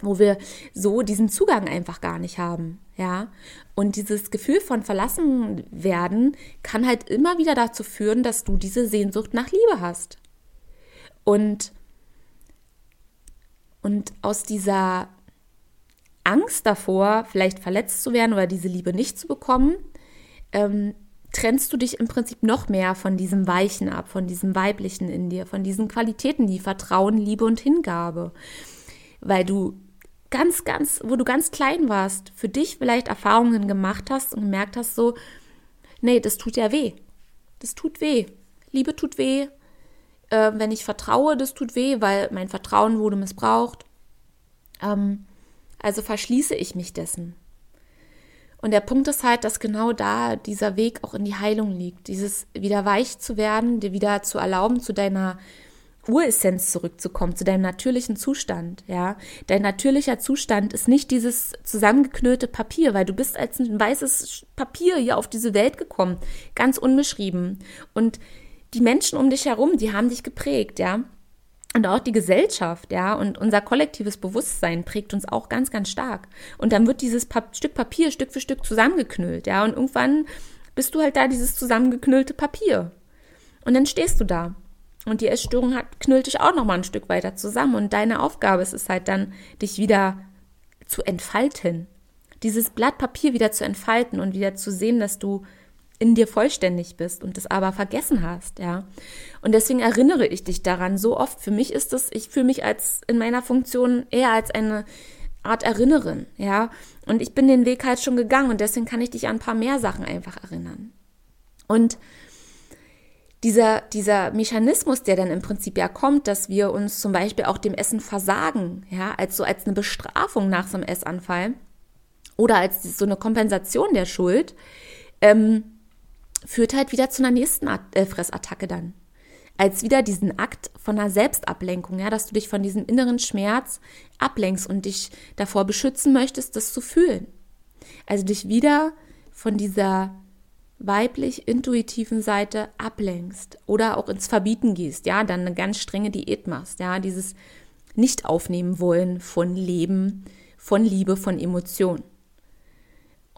wo wir so diesen Zugang einfach gar nicht haben, ja. Und dieses Gefühl von verlassen werden kann halt immer wieder dazu führen, dass du diese Sehnsucht nach Liebe hast. Und und aus dieser Angst davor, vielleicht verletzt zu werden oder diese Liebe nicht zu bekommen, ähm, trennst du dich im Prinzip noch mehr von diesem Weichen ab, von diesem Weiblichen in dir, von diesen Qualitäten, die Vertrauen, Liebe und Hingabe. Weil du ganz, ganz, wo du ganz klein warst, für dich vielleicht Erfahrungen gemacht hast und gemerkt hast, so, nee, das tut ja weh. Das tut weh. Liebe tut weh. Äh, wenn ich vertraue, das tut weh, weil mein Vertrauen wurde missbraucht. Ähm, also verschließe ich mich dessen. Und der Punkt ist halt, dass genau da dieser Weg auch in die Heilung liegt. Dieses wieder weich zu werden, dir wieder zu erlauben, zu deiner Uressenz zurückzukommen, zu deinem natürlichen Zustand, ja. Dein natürlicher Zustand ist nicht dieses zusammengeknüllte Papier, weil du bist als ein weißes Papier hier auf diese Welt gekommen, ganz unbeschrieben. Und die Menschen um dich herum, die haben dich geprägt, ja. Und auch die Gesellschaft, ja, und unser kollektives Bewusstsein prägt uns auch ganz, ganz stark. Und dann wird dieses pa Stück Papier Stück für Stück zusammengeknüllt, ja, und irgendwann bist du halt da dieses zusammengeknüllte Papier. Und dann stehst du da. Und die Essstörung hat, knüllt dich auch nochmal ein Stück weiter zusammen. Und deine Aufgabe ist es halt dann, dich wieder zu entfalten. Dieses Blatt Papier wieder zu entfalten und wieder zu sehen, dass du in dir vollständig bist und das aber vergessen hast, ja. Und deswegen erinnere ich dich daran so oft. Für mich ist das, ich fühle mich als in meiner Funktion eher als eine Art Erinnerin, ja. Und ich bin den Weg halt schon gegangen und deswegen kann ich dich an ein paar mehr Sachen einfach erinnern. Und dieser, dieser Mechanismus, der dann im Prinzip ja kommt, dass wir uns zum Beispiel auch dem Essen versagen, ja, als so als eine Bestrafung nach so einem Essanfall oder als so eine Kompensation der Schuld, ähm, führt halt wieder zu einer nächsten äh, Fressattacke dann. Als wieder diesen Akt von einer Selbstablenkung, ja, dass du dich von diesem inneren Schmerz ablenkst und dich davor beschützen möchtest, das zu fühlen. Also dich wieder von dieser weiblich intuitiven Seite ablenkst oder auch ins Verbieten gehst, ja, dann eine ganz strenge Diät machst, ja, dieses nicht aufnehmen wollen von Leben, von Liebe, von Emotionen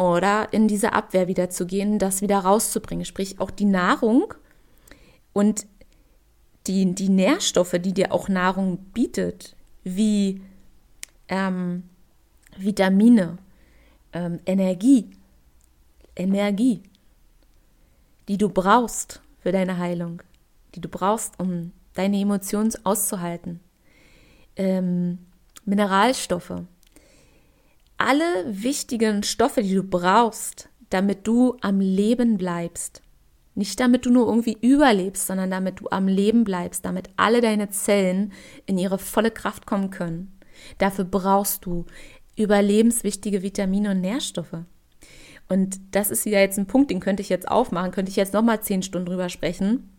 oder in diese Abwehr wieder zu gehen, das wieder rauszubringen. Sprich, auch die Nahrung Und die, die Nährstoffe, die dir auch Nahrung bietet, wie ähm, Vitamine, ähm, Energie, Energie, die du brauchst für deine Heilung, die du brauchst, um deine Emotionen auszuhalten, ähm, Mineralstoffe, alle wichtigen Stoffe, die du brauchst, damit du am Leben bleibst. Nicht damit du nur irgendwie überlebst, sondern damit du am Leben bleibst, damit alle deine Zellen in ihre volle Kraft kommen können. Dafür brauchst du überlebenswichtige Vitamine und Nährstoffe. Und das ist wieder jetzt ein Punkt, den könnte ich jetzt aufmachen, könnte ich jetzt nochmal zehn Stunden drüber sprechen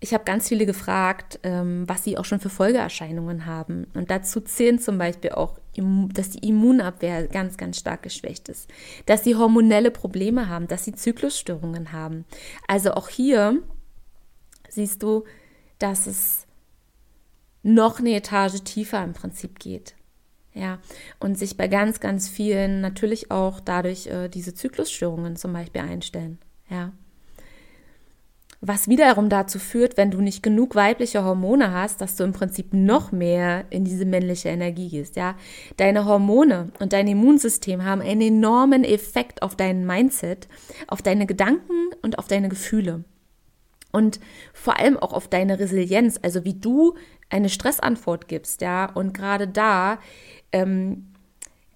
ich habe ganz viele gefragt, ähm, was sie auch schon für Folgeerscheinungen haben. Und dazu zählen zum Beispiel auch, dass die Immunabwehr ganz, ganz stark geschwächt ist, dass sie hormonelle Probleme haben, dass sie Zyklusstörungen haben. Also auch hier siehst du, dass es noch eine Etage tiefer im Prinzip geht. Ja, und sich bei ganz, ganz vielen natürlich auch dadurch äh, diese Zyklusstörungen zum Beispiel einstellen. Ja was wiederum dazu führt, wenn du nicht genug weibliche Hormone hast, dass du im Prinzip noch mehr in diese männliche Energie gehst, ja. Deine Hormone und dein Immunsystem haben einen enormen Effekt auf dein Mindset, auf deine Gedanken und auf deine Gefühle. Und vor allem auch auf deine Resilienz, also wie du eine Stressantwort gibst, ja. Und gerade da ähm,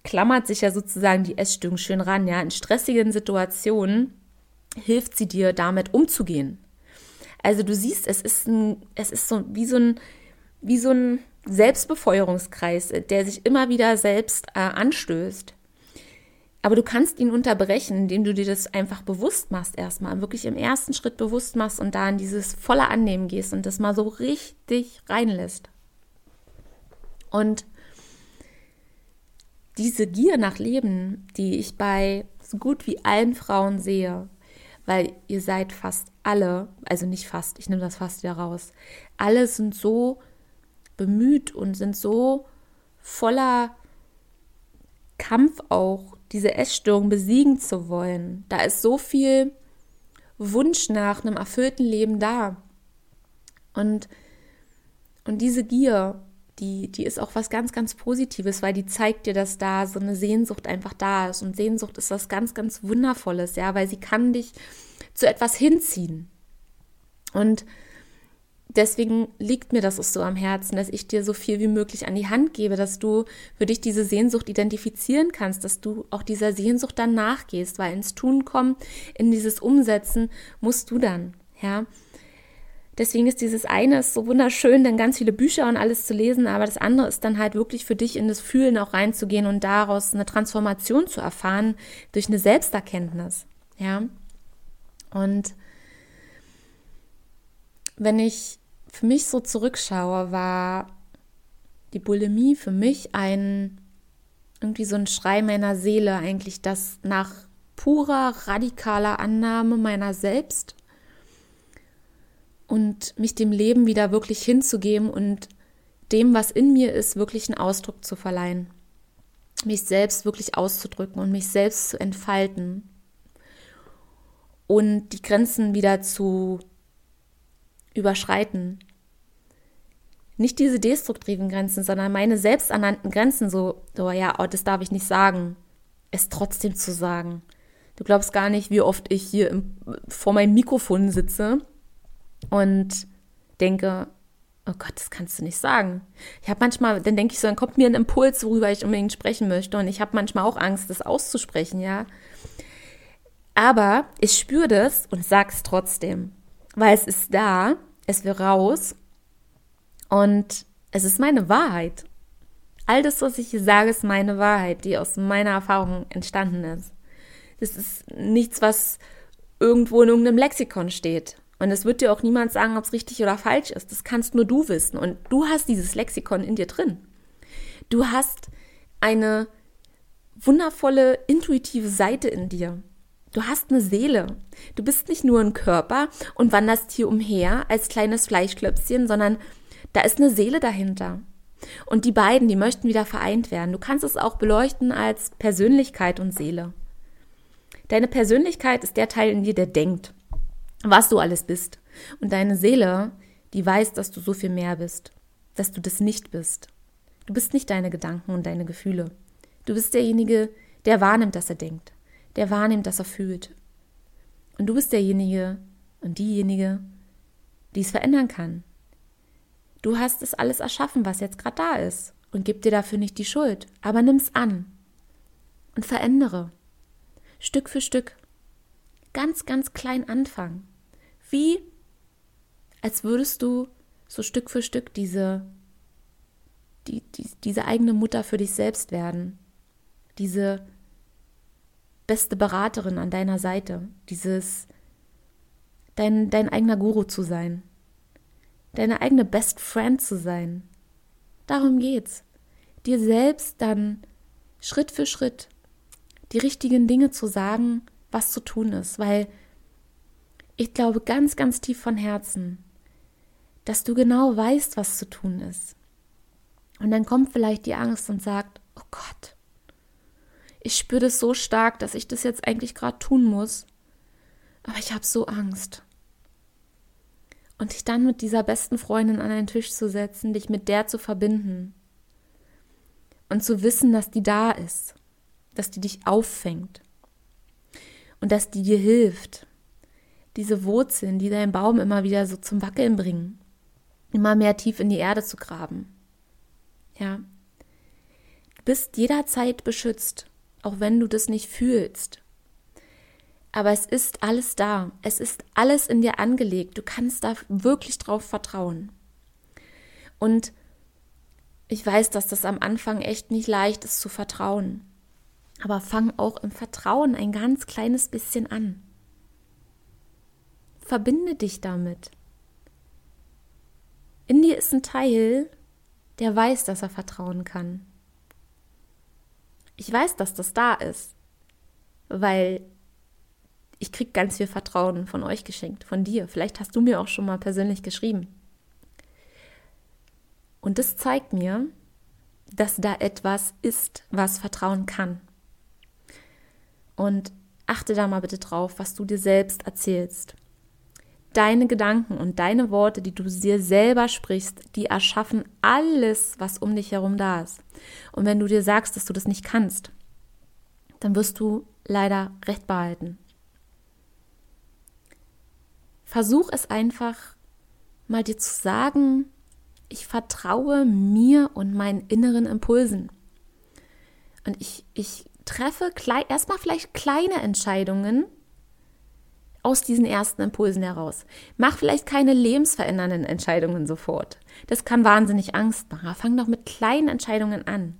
klammert sich ja sozusagen die Essstörung schön ran, ja. In stressigen Situationen hilft sie dir, damit umzugehen. Also du siehst, es ist ein, es ist so wie so ein, wie so ein Selbstbefeuerungskreis, der sich immer wieder selbst äh, anstößt. Aber du kannst ihn unterbrechen, indem du dir das einfach bewusst machst erstmal, wirklich im ersten Schritt bewusst machst und da in dieses volle Annehmen gehst und das mal so richtig reinlässt. Und diese Gier nach Leben, die ich bei so gut wie allen Frauen sehe, weil ihr seid fast alle, also nicht fast, ich nehme das fast wieder raus, alle sind so bemüht und sind so voller Kampf auch, diese Essstörung besiegen zu wollen. Da ist so viel Wunsch nach einem erfüllten Leben da. Und, und diese Gier, die, die ist auch was ganz, ganz Positives, weil die zeigt dir, dass da so eine Sehnsucht einfach da ist. Und Sehnsucht ist was ganz, ganz Wundervolles, ja, weil sie kann dich zu etwas hinziehen. Und deswegen liegt mir das auch so am Herzen, dass ich dir so viel wie möglich an die Hand gebe, dass du für dich diese Sehnsucht identifizieren kannst, dass du auch dieser Sehnsucht dann nachgehst, weil ins Tun kommen, in dieses Umsetzen musst du dann, ja. Deswegen ist dieses eine ist so wunderschön, dann ganz viele Bücher und alles zu lesen, aber das andere ist dann halt wirklich für dich in das Fühlen auch reinzugehen und daraus eine Transformation zu erfahren durch eine Selbsterkenntnis. Ja. Und wenn ich für mich so zurückschaue, war die Bulimie für mich ein irgendwie so ein Schrei meiner Seele, eigentlich das nach purer, radikaler Annahme meiner selbst und mich dem Leben wieder wirklich hinzugeben und dem, was in mir ist, wirklich einen Ausdruck zu verleihen. Mich selbst wirklich auszudrücken und mich selbst zu entfalten und die Grenzen wieder zu überschreiten. Nicht diese destruktiven Grenzen, sondern meine selbsternannten Grenzen, so, so ja, oh, das darf ich nicht sagen, es trotzdem zu sagen. Du glaubst gar nicht, wie oft ich hier im, vor meinem Mikrofon sitze und denke, oh Gott, das kannst du nicht sagen. Ich habe manchmal, dann denke ich so, dann kommt mir ein Impuls, worüber ich unbedingt sprechen möchte. Und ich habe manchmal auch Angst, das auszusprechen, ja. Aber ich spüre das und sag's trotzdem, weil es ist da, es will raus und es ist meine Wahrheit. All das, was ich hier sage, ist meine Wahrheit, die aus meiner Erfahrung entstanden ist. Das ist nichts, was irgendwo in irgendeinem Lexikon steht. Und es wird dir auch niemand sagen, ob es richtig oder falsch ist. Das kannst nur du wissen. Und du hast dieses Lexikon in dir drin. Du hast eine wundervolle, intuitive Seite in dir. Du hast eine Seele. Du bist nicht nur ein Körper und wanderst hier umher als kleines Fleischklöpschen, sondern da ist eine Seele dahinter. Und die beiden, die möchten wieder vereint werden. Du kannst es auch beleuchten als Persönlichkeit und Seele. Deine Persönlichkeit ist der Teil in dir, der denkt, was du alles bist. Und deine Seele, die weiß, dass du so viel mehr bist, dass du das nicht bist. Du bist nicht deine Gedanken und deine Gefühle. Du bist derjenige, der wahrnimmt, dass er denkt, der wahrnimmt, dass er fühlt. Und du bist derjenige und diejenige, die es verändern kann. Du hast es alles erschaffen, was jetzt gerade da ist und gib dir dafür nicht die Schuld, aber nimm's an und verändere. Stück für Stück. Ganz, ganz klein anfangen. Wie als würdest du so Stück für Stück diese, die, die, diese eigene Mutter für dich selbst werden. Diese beste Beraterin an deiner Seite. Dieses dein, dein eigener Guru zu sein. Deine eigene Best Friend zu sein. Darum geht's. Dir selbst dann Schritt für Schritt die richtigen Dinge zu sagen, was zu tun ist, weil ich glaube ganz, ganz tief von Herzen, dass du genau weißt, was zu tun ist. Und dann kommt vielleicht die Angst und sagt, oh Gott, ich spüre das so stark, dass ich das jetzt eigentlich gerade tun muss, aber ich habe so Angst. Und dich dann mit dieser besten Freundin an einen Tisch zu setzen, dich mit der zu verbinden und zu wissen, dass die da ist, dass die dich auffängt und dass die dir hilft. Diese Wurzeln, die deinen Baum immer wieder so zum Wackeln bringen, immer mehr tief in die Erde zu graben. Ja. Du bist jederzeit beschützt, auch wenn du das nicht fühlst. Aber es ist alles da. Es ist alles in dir angelegt. Du kannst da wirklich drauf vertrauen. Und ich weiß, dass das am Anfang echt nicht leicht ist zu vertrauen. Aber fang auch im Vertrauen ein ganz kleines bisschen an. Verbinde dich damit. In dir ist ein Teil, der weiß, dass er vertrauen kann. Ich weiß, dass das da ist, weil ich kriege ganz viel Vertrauen von euch geschenkt, von dir. Vielleicht hast du mir auch schon mal persönlich geschrieben. Und das zeigt mir, dass da etwas ist, was vertrauen kann. Und achte da mal bitte drauf, was du dir selbst erzählst. Deine Gedanken und deine Worte, die du dir selber sprichst, die erschaffen alles, was um dich herum da ist. Und wenn du dir sagst, dass du das nicht kannst, dann wirst du leider recht behalten. Versuch es einfach mal dir zu sagen, ich vertraue mir und meinen inneren Impulsen. Und ich, ich treffe erstmal vielleicht kleine Entscheidungen aus diesen ersten Impulsen heraus. Mach vielleicht keine lebensverändernden Entscheidungen sofort. Das kann wahnsinnig Angst machen. Fang doch mit kleinen Entscheidungen an.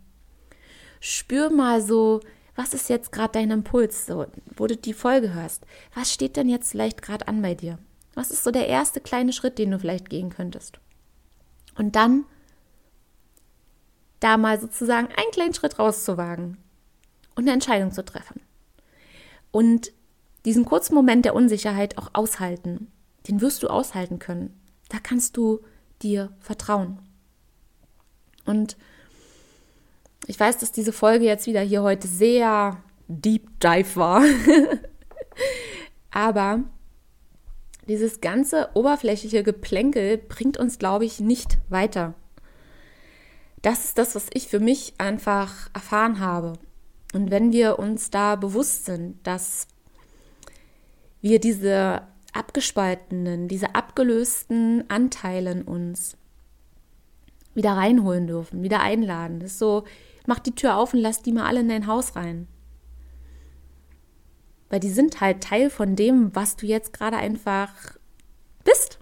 Spür mal so, was ist jetzt gerade dein Impuls, so, wo du die Folge hörst. Was steht denn jetzt vielleicht gerade an bei dir? Was ist so der erste kleine Schritt, den du vielleicht gehen könntest? Und dann da mal sozusagen einen kleinen Schritt rauszuwagen und eine Entscheidung zu treffen. Und diesen kurzen Moment der Unsicherheit auch aushalten. Den wirst du aushalten können. Da kannst du dir vertrauen. Und ich weiß, dass diese Folge jetzt wieder hier heute sehr deep dive war. Aber dieses ganze oberflächliche Geplänkel bringt uns, glaube ich, nicht weiter. Das ist das, was ich für mich einfach erfahren habe. Und wenn wir uns da bewusst sind, dass wir diese abgespaltenen, diese abgelösten Anteile in uns wieder reinholen dürfen, wieder einladen. Das ist so, mach die Tür auf und lass die mal alle in dein Haus rein. Weil die sind halt Teil von dem, was du jetzt gerade einfach bist.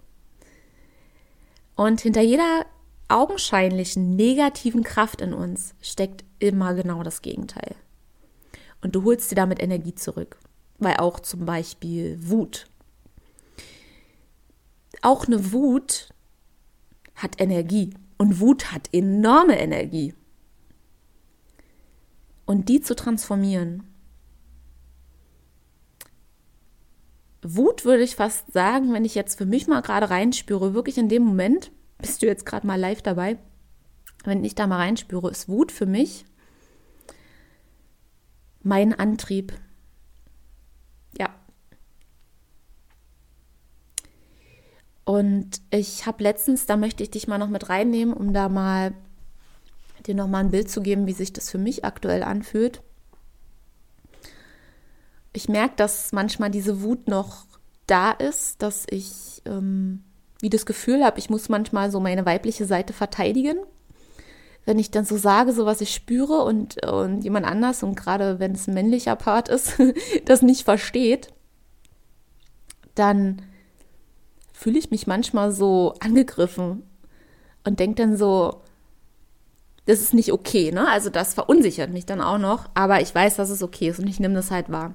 Und hinter jeder augenscheinlichen negativen Kraft in uns steckt immer genau das Gegenteil. Und du holst dir damit Energie zurück. Weil auch zum Beispiel Wut. Auch eine Wut hat Energie. Und Wut hat enorme Energie. Und die zu transformieren. Wut würde ich fast sagen, wenn ich jetzt für mich mal gerade reinspüre, wirklich in dem Moment, bist du jetzt gerade mal live dabei, wenn ich da mal reinspüre, ist Wut für mich mein Antrieb. Ja. Und ich habe letztens, da möchte ich dich mal noch mit reinnehmen, um da mal dir noch mal ein Bild zu geben, wie sich das für mich aktuell anfühlt. Ich merke, dass manchmal diese Wut noch da ist, dass ich ähm, wie das Gefühl habe, ich muss manchmal so meine weibliche Seite verteidigen. Wenn ich dann so sage, so was ich spüre und, und jemand anders, und gerade wenn es ein männlicher Part ist, das nicht versteht, dann fühle ich mich manchmal so angegriffen und denke dann so, das ist nicht okay, ne? Also das verunsichert mich dann auch noch, aber ich weiß, dass es okay ist und ich nehme das halt wahr.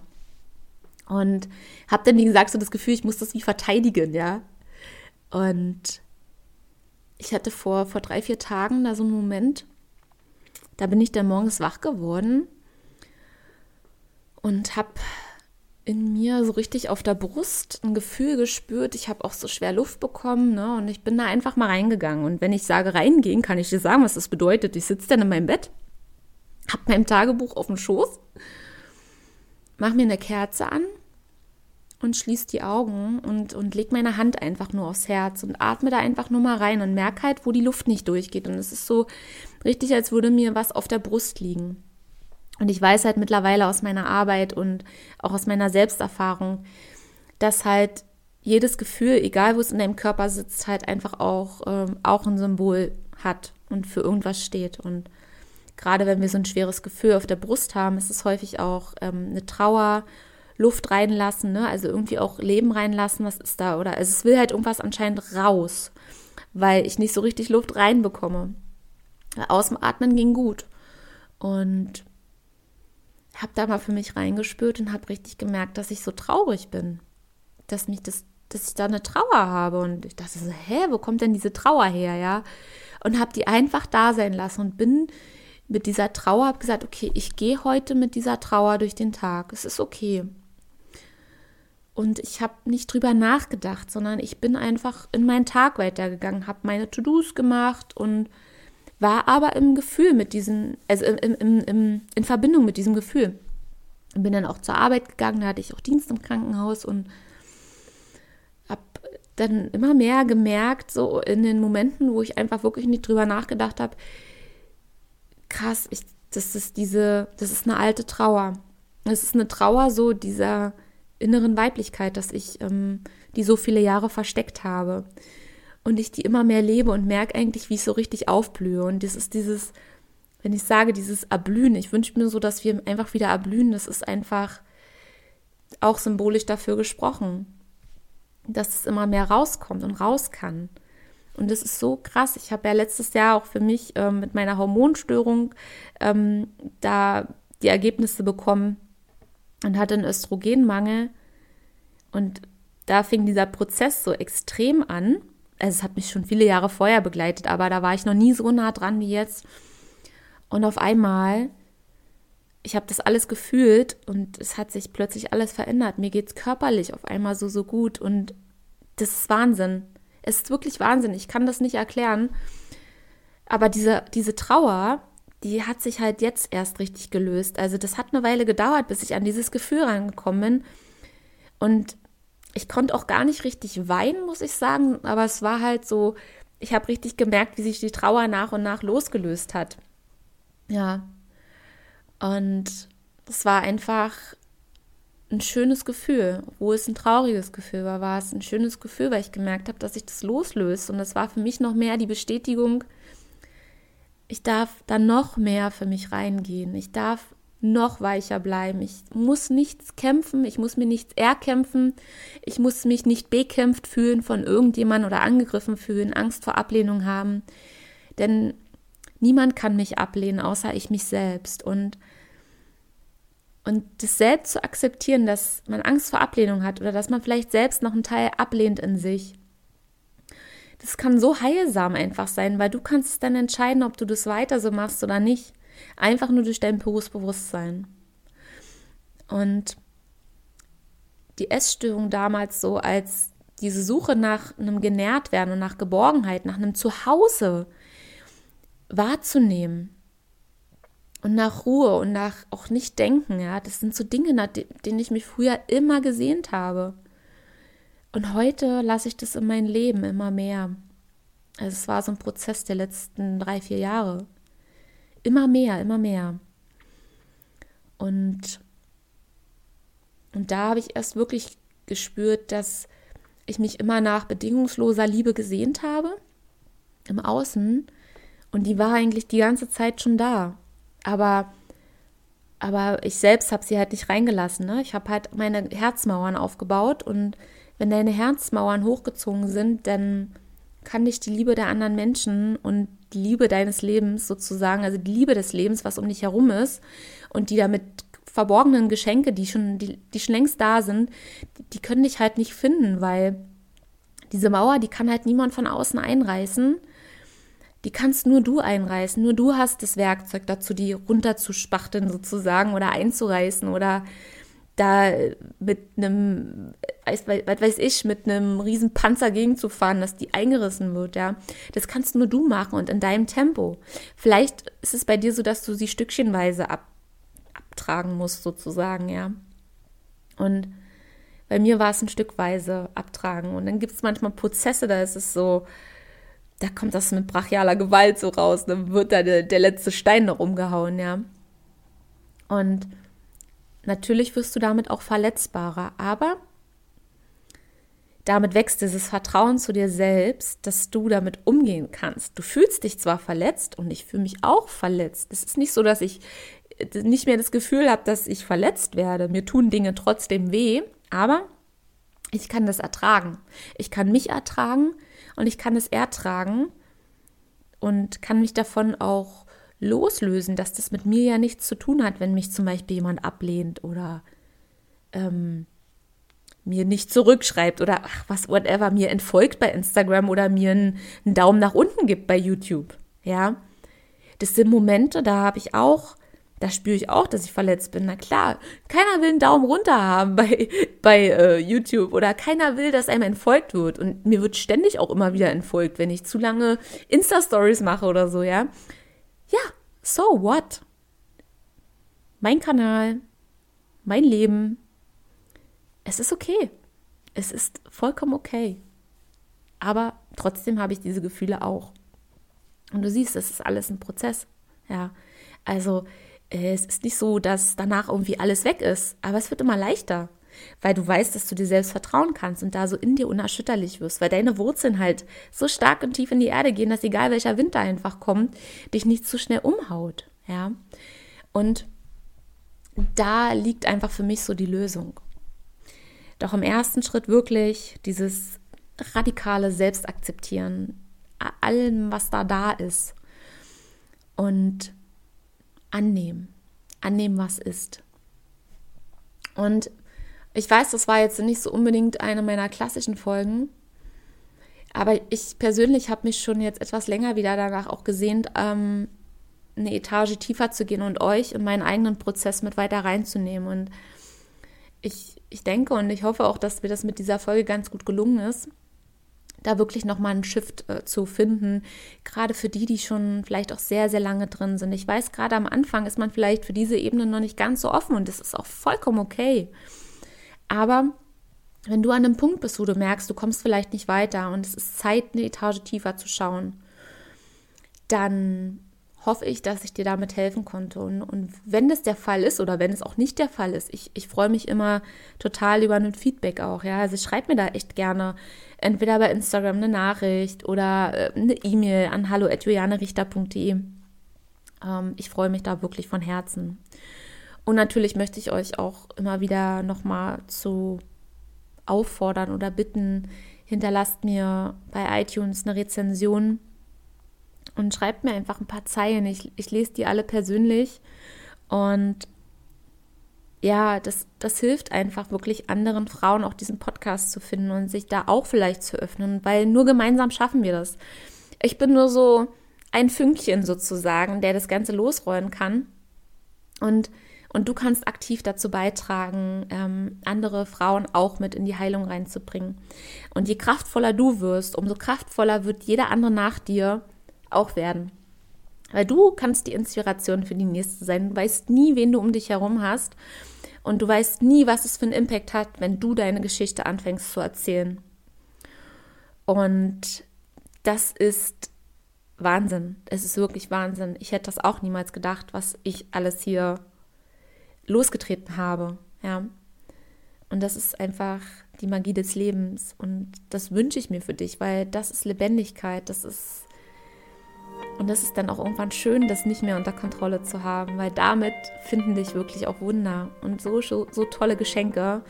Und habe dann, wie gesagt, so das Gefühl, ich muss das wie verteidigen, ja. Und ich hatte vor, vor drei, vier Tagen da so einen Moment, da bin ich dann morgens wach geworden und habe in mir so richtig auf der Brust ein Gefühl gespürt. Ich habe auch so schwer Luft bekommen, ne? Und ich bin da einfach mal reingegangen. Und wenn ich sage reingehen, kann ich dir sagen, was das bedeutet. Ich sitze dann in meinem Bett, habe mein Tagebuch auf dem Schoß, mache mir eine Kerze an und schließe die Augen und, und leg meine Hand einfach nur aufs Herz und atme da einfach nur mal rein und merke halt, wo die Luft nicht durchgeht. Und es ist so richtig, als würde mir was auf der Brust liegen. Und ich weiß halt mittlerweile aus meiner Arbeit und auch aus meiner Selbsterfahrung, dass halt jedes Gefühl, egal wo es in deinem Körper sitzt, halt einfach auch, ähm, auch ein Symbol hat und für irgendwas steht. Und gerade wenn wir so ein schweres Gefühl auf der Brust haben, ist es häufig auch ähm, eine Trauer, Luft reinlassen, ne? also irgendwie auch Leben reinlassen, was ist da? Oder also es will halt irgendwas anscheinend raus, weil ich nicht so richtig Luft reinbekomme. Aus dem Atmen ging gut. Und habe da mal für mich reingespürt und habe richtig gemerkt, dass ich so traurig bin. Dass mich das, dass ich da eine Trauer habe. Und ich dachte so, hä, wo kommt denn diese Trauer her, ja? Und habe die einfach da sein lassen und bin mit dieser Trauer, habe gesagt, okay, ich gehe heute mit dieser Trauer durch den Tag. Es ist okay. Und ich habe nicht drüber nachgedacht, sondern ich bin einfach in meinen Tag weitergegangen, habe meine To-Dos gemacht und war aber im Gefühl mit diesem, also im, im, im, in Verbindung mit diesem Gefühl. Bin dann auch zur Arbeit gegangen, da hatte ich auch Dienst im Krankenhaus und habe dann immer mehr gemerkt, so in den Momenten, wo ich einfach wirklich nicht drüber nachgedacht habe, krass, ich, das ist diese, das ist eine alte Trauer. Es ist eine Trauer so dieser inneren Weiblichkeit, dass ich ähm, die so viele Jahre versteckt habe und ich die immer mehr lebe und merke eigentlich, wie ich so richtig aufblühe. Und das ist dieses, wenn ich sage, dieses Erblühen, ich wünsche mir so, dass wir einfach wieder erblühen, das ist einfach auch symbolisch dafür gesprochen, dass es immer mehr rauskommt und raus kann. Und das ist so krass. Ich habe ja letztes Jahr auch für mich ähm, mit meiner Hormonstörung ähm, da die Ergebnisse bekommen und hatte einen Östrogenmangel. Und da fing dieser Prozess so extrem an also es hat mich schon viele Jahre vorher begleitet, aber da war ich noch nie so nah dran wie jetzt. Und auf einmal, ich habe das alles gefühlt und es hat sich plötzlich alles verändert. Mir geht es körperlich auf einmal so, so gut und das ist Wahnsinn. Es ist wirklich Wahnsinn. Ich kann das nicht erklären. Aber diese, diese Trauer, die hat sich halt jetzt erst richtig gelöst. Also das hat eine Weile gedauert, bis ich an dieses Gefühl rangekommen bin. Und ich konnte auch gar nicht richtig weinen, muss ich sagen, aber es war halt so, ich habe richtig gemerkt, wie sich die Trauer nach und nach losgelöst hat. Ja. Und es war einfach ein schönes Gefühl. Wo es ein trauriges Gefühl war, war es ein schönes Gefühl, weil ich gemerkt habe, dass sich das loslöst. Und es war für mich noch mehr die Bestätigung, ich darf da noch mehr für mich reingehen. Ich darf noch weicher bleiben. Ich muss nichts kämpfen, ich muss mir nichts erkämpfen, ich muss mich nicht bekämpft fühlen von irgendjemandem oder angegriffen fühlen, Angst vor Ablehnung haben. Denn niemand kann mich ablehnen, außer ich mich selbst. Und, und das selbst zu akzeptieren, dass man Angst vor Ablehnung hat oder dass man vielleicht selbst noch einen Teil ablehnt in sich, das kann so heilsam einfach sein, weil du kannst dann entscheiden, ob du das weiter so machst oder nicht. Einfach nur durch dein pures Bewusstsein. Und die Essstörung damals so als diese Suche nach einem Genährtwerden und nach Geborgenheit, nach einem Zuhause wahrzunehmen und nach Ruhe und nach auch nicht denken, ja, das sind so Dinge, nach denen ich mich früher immer gesehnt habe. Und heute lasse ich das in mein Leben immer mehr. Also es war so ein Prozess der letzten drei, vier Jahre. Immer mehr, immer mehr. Und, und da habe ich erst wirklich gespürt, dass ich mich immer nach bedingungsloser Liebe gesehnt habe im Außen. Und die war eigentlich die ganze Zeit schon da. Aber, aber ich selbst habe sie halt nicht reingelassen. Ne? Ich habe halt meine Herzmauern aufgebaut. Und wenn deine Herzmauern hochgezogen sind, dann kann dich die Liebe der anderen Menschen und die Liebe deines Lebens sozusagen, also die Liebe des Lebens, was um dich herum ist und die damit verborgenen Geschenke, die schon, die, die schon längst da sind, die, die können dich halt nicht finden, weil diese Mauer, die kann halt niemand von außen einreißen. Die kannst nur du einreißen. Nur du hast das Werkzeug dazu, die runterzuspachteln sozusagen oder einzureißen oder da mit einem, was weiß ich, mit einem riesen Panzer gegenzufahren, dass die eingerissen wird, ja. Das kannst nur du machen und in deinem Tempo. Vielleicht ist es bei dir so, dass du sie stückchenweise ab, abtragen musst, sozusagen, ja. Und bei mir war es ein Stückweise abtragen. Und dann gibt es manchmal Prozesse, da ist es so, da kommt das mit brachialer Gewalt so raus. Dann wird da der, der letzte Stein noch umgehauen, ja. Und natürlich wirst du damit auch verletzbarer, aber damit wächst dieses Vertrauen zu dir selbst, dass du damit umgehen kannst. Du fühlst dich zwar verletzt und ich fühle mich auch verletzt. Es ist nicht so, dass ich nicht mehr das Gefühl habe, dass ich verletzt werde. Mir tun Dinge trotzdem weh, aber ich kann das ertragen. Ich kann mich ertragen und ich kann es ertragen und kann mich davon auch loslösen, dass das mit mir ja nichts zu tun hat, wenn mich zum Beispiel jemand ablehnt oder ähm, mir nicht zurückschreibt oder ach, was, whatever, mir entfolgt bei Instagram oder mir einen, einen Daumen nach unten gibt bei YouTube. Ja, das sind Momente, da habe ich auch da spüre ich auch, dass ich verletzt bin. Na klar, keiner will einen Daumen runter haben bei, bei äh, YouTube oder keiner will, dass einem entfolgt wird. Und mir wird ständig auch immer wieder entfolgt, wenn ich zu lange Insta-Stories mache oder so, ja. Ja, so what? Mein Kanal, mein Leben. Es ist okay. Es ist vollkommen okay. Aber trotzdem habe ich diese Gefühle auch. Und du siehst, es ist alles ein Prozess. Ja, also äh, es ist nicht so, dass danach irgendwie alles weg ist, aber es wird immer leichter, weil du weißt, dass du dir selbst vertrauen kannst und da so in dir unerschütterlich wirst, weil deine Wurzeln halt so stark und tief in die Erde gehen, dass egal welcher Winter einfach kommt, dich nicht zu schnell umhaut, ja. Und da liegt einfach für mich so die Lösung. Doch im ersten Schritt wirklich dieses radikale Selbstakzeptieren, allem, was da da ist. Und annehmen. Annehmen, was ist. Und ich weiß, das war jetzt nicht so unbedingt eine meiner klassischen Folgen, aber ich persönlich habe mich schon jetzt etwas länger wieder danach auch gesehnt, ähm, eine Etage tiefer zu gehen und euch in meinen eigenen Prozess mit weiter reinzunehmen. Und ich, ich denke und ich hoffe auch, dass mir das mit dieser Folge ganz gut gelungen ist da wirklich nochmal einen Shift äh, zu finden. Gerade für die, die schon vielleicht auch sehr, sehr lange drin sind. Ich weiß, gerade am Anfang ist man vielleicht für diese Ebene noch nicht ganz so offen und das ist auch vollkommen okay. Aber wenn du an einem Punkt bist, wo du merkst, du kommst vielleicht nicht weiter und es ist Zeit, eine Etage tiefer zu schauen, dann hoffe ich, dass ich dir damit helfen konnte. Und, und wenn das der Fall ist oder wenn es auch nicht der Fall ist, ich, ich freue mich immer total über ein Feedback auch. Ja, also schreib mir da echt gerne entweder bei Instagram eine Nachricht oder äh, eine E-Mail an hallo@julianerichter.de. Ähm, ich freue mich da wirklich von Herzen. Und natürlich möchte ich euch auch immer wieder nochmal zu auffordern oder bitten, hinterlasst mir bei iTunes eine Rezension und schreibt mir einfach ein paar Zeilen. Ich, ich lese die alle persönlich und ja, das, das hilft einfach wirklich anderen Frauen auch diesen Podcast zu finden und sich da auch vielleicht zu öffnen, weil nur gemeinsam schaffen wir das. Ich bin nur so ein Fünkchen sozusagen, der das Ganze losrollen kann. Und, und du kannst aktiv dazu beitragen, ähm, andere Frauen auch mit in die Heilung reinzubringen. Und je kraftvoller du wirst, umso kraftvoller wird jeder andere nach dir auch werden. Weil du kannst die Inspiration für die nächste sein. Du weißt nie, wen du um dich herum hast. Und du weißt nie, was es für einen Impact hat, wenn du deine Geschichte anfängst zu erzählen. Und das ist Wahnsinn. Es ist wirklich Wahnsinn. Ich hätte das auch niemals gedacht, was ich alles hier losgetreten habe. Ja. Und das ist einfach die Magie des Lebens. Und das wünsche ich mir für dich, weil das ist Lebendigkeit. Das ist. Und das ist dann auch irgendwann schön, das nicht mehr unter Kontrolle zu haben, weil damit finden dich wirklich auch Wunder und so, so, so tolle Geschenke,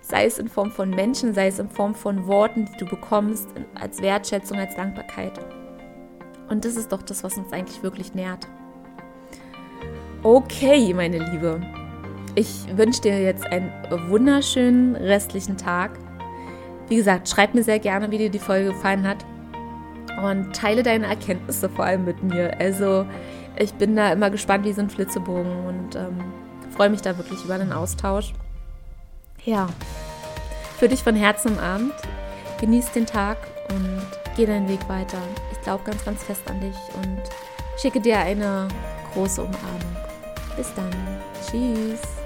sei es in Form von Menschen, sei es in Form von Worten, die du bekommst, als Wertschätzung, als Dankbarkeit. Und das ist doch das, was uns eigentlich wirklich nährt. Okay, meine Liebe. Ich wünsche dir jetzt einen wunderschönen restlichen Tag. Wie gesagt, schreib mir sehr gerne, wie dir die Folge gefallen hat. Und teile deine Erkenntnisse vor allem mit mir. Also, ich bin da immer gespannt wie so ein Flitzebogen und ähm, freue mich da wirklich über den Austausch. Ja, für dich von Herzen Abend. Genieß den Tag und geh deinen Weg weiter. Ich glaube ganz, ganz fest an dich und schicke dir eine große Umarmung. Bis dann. Tschüss.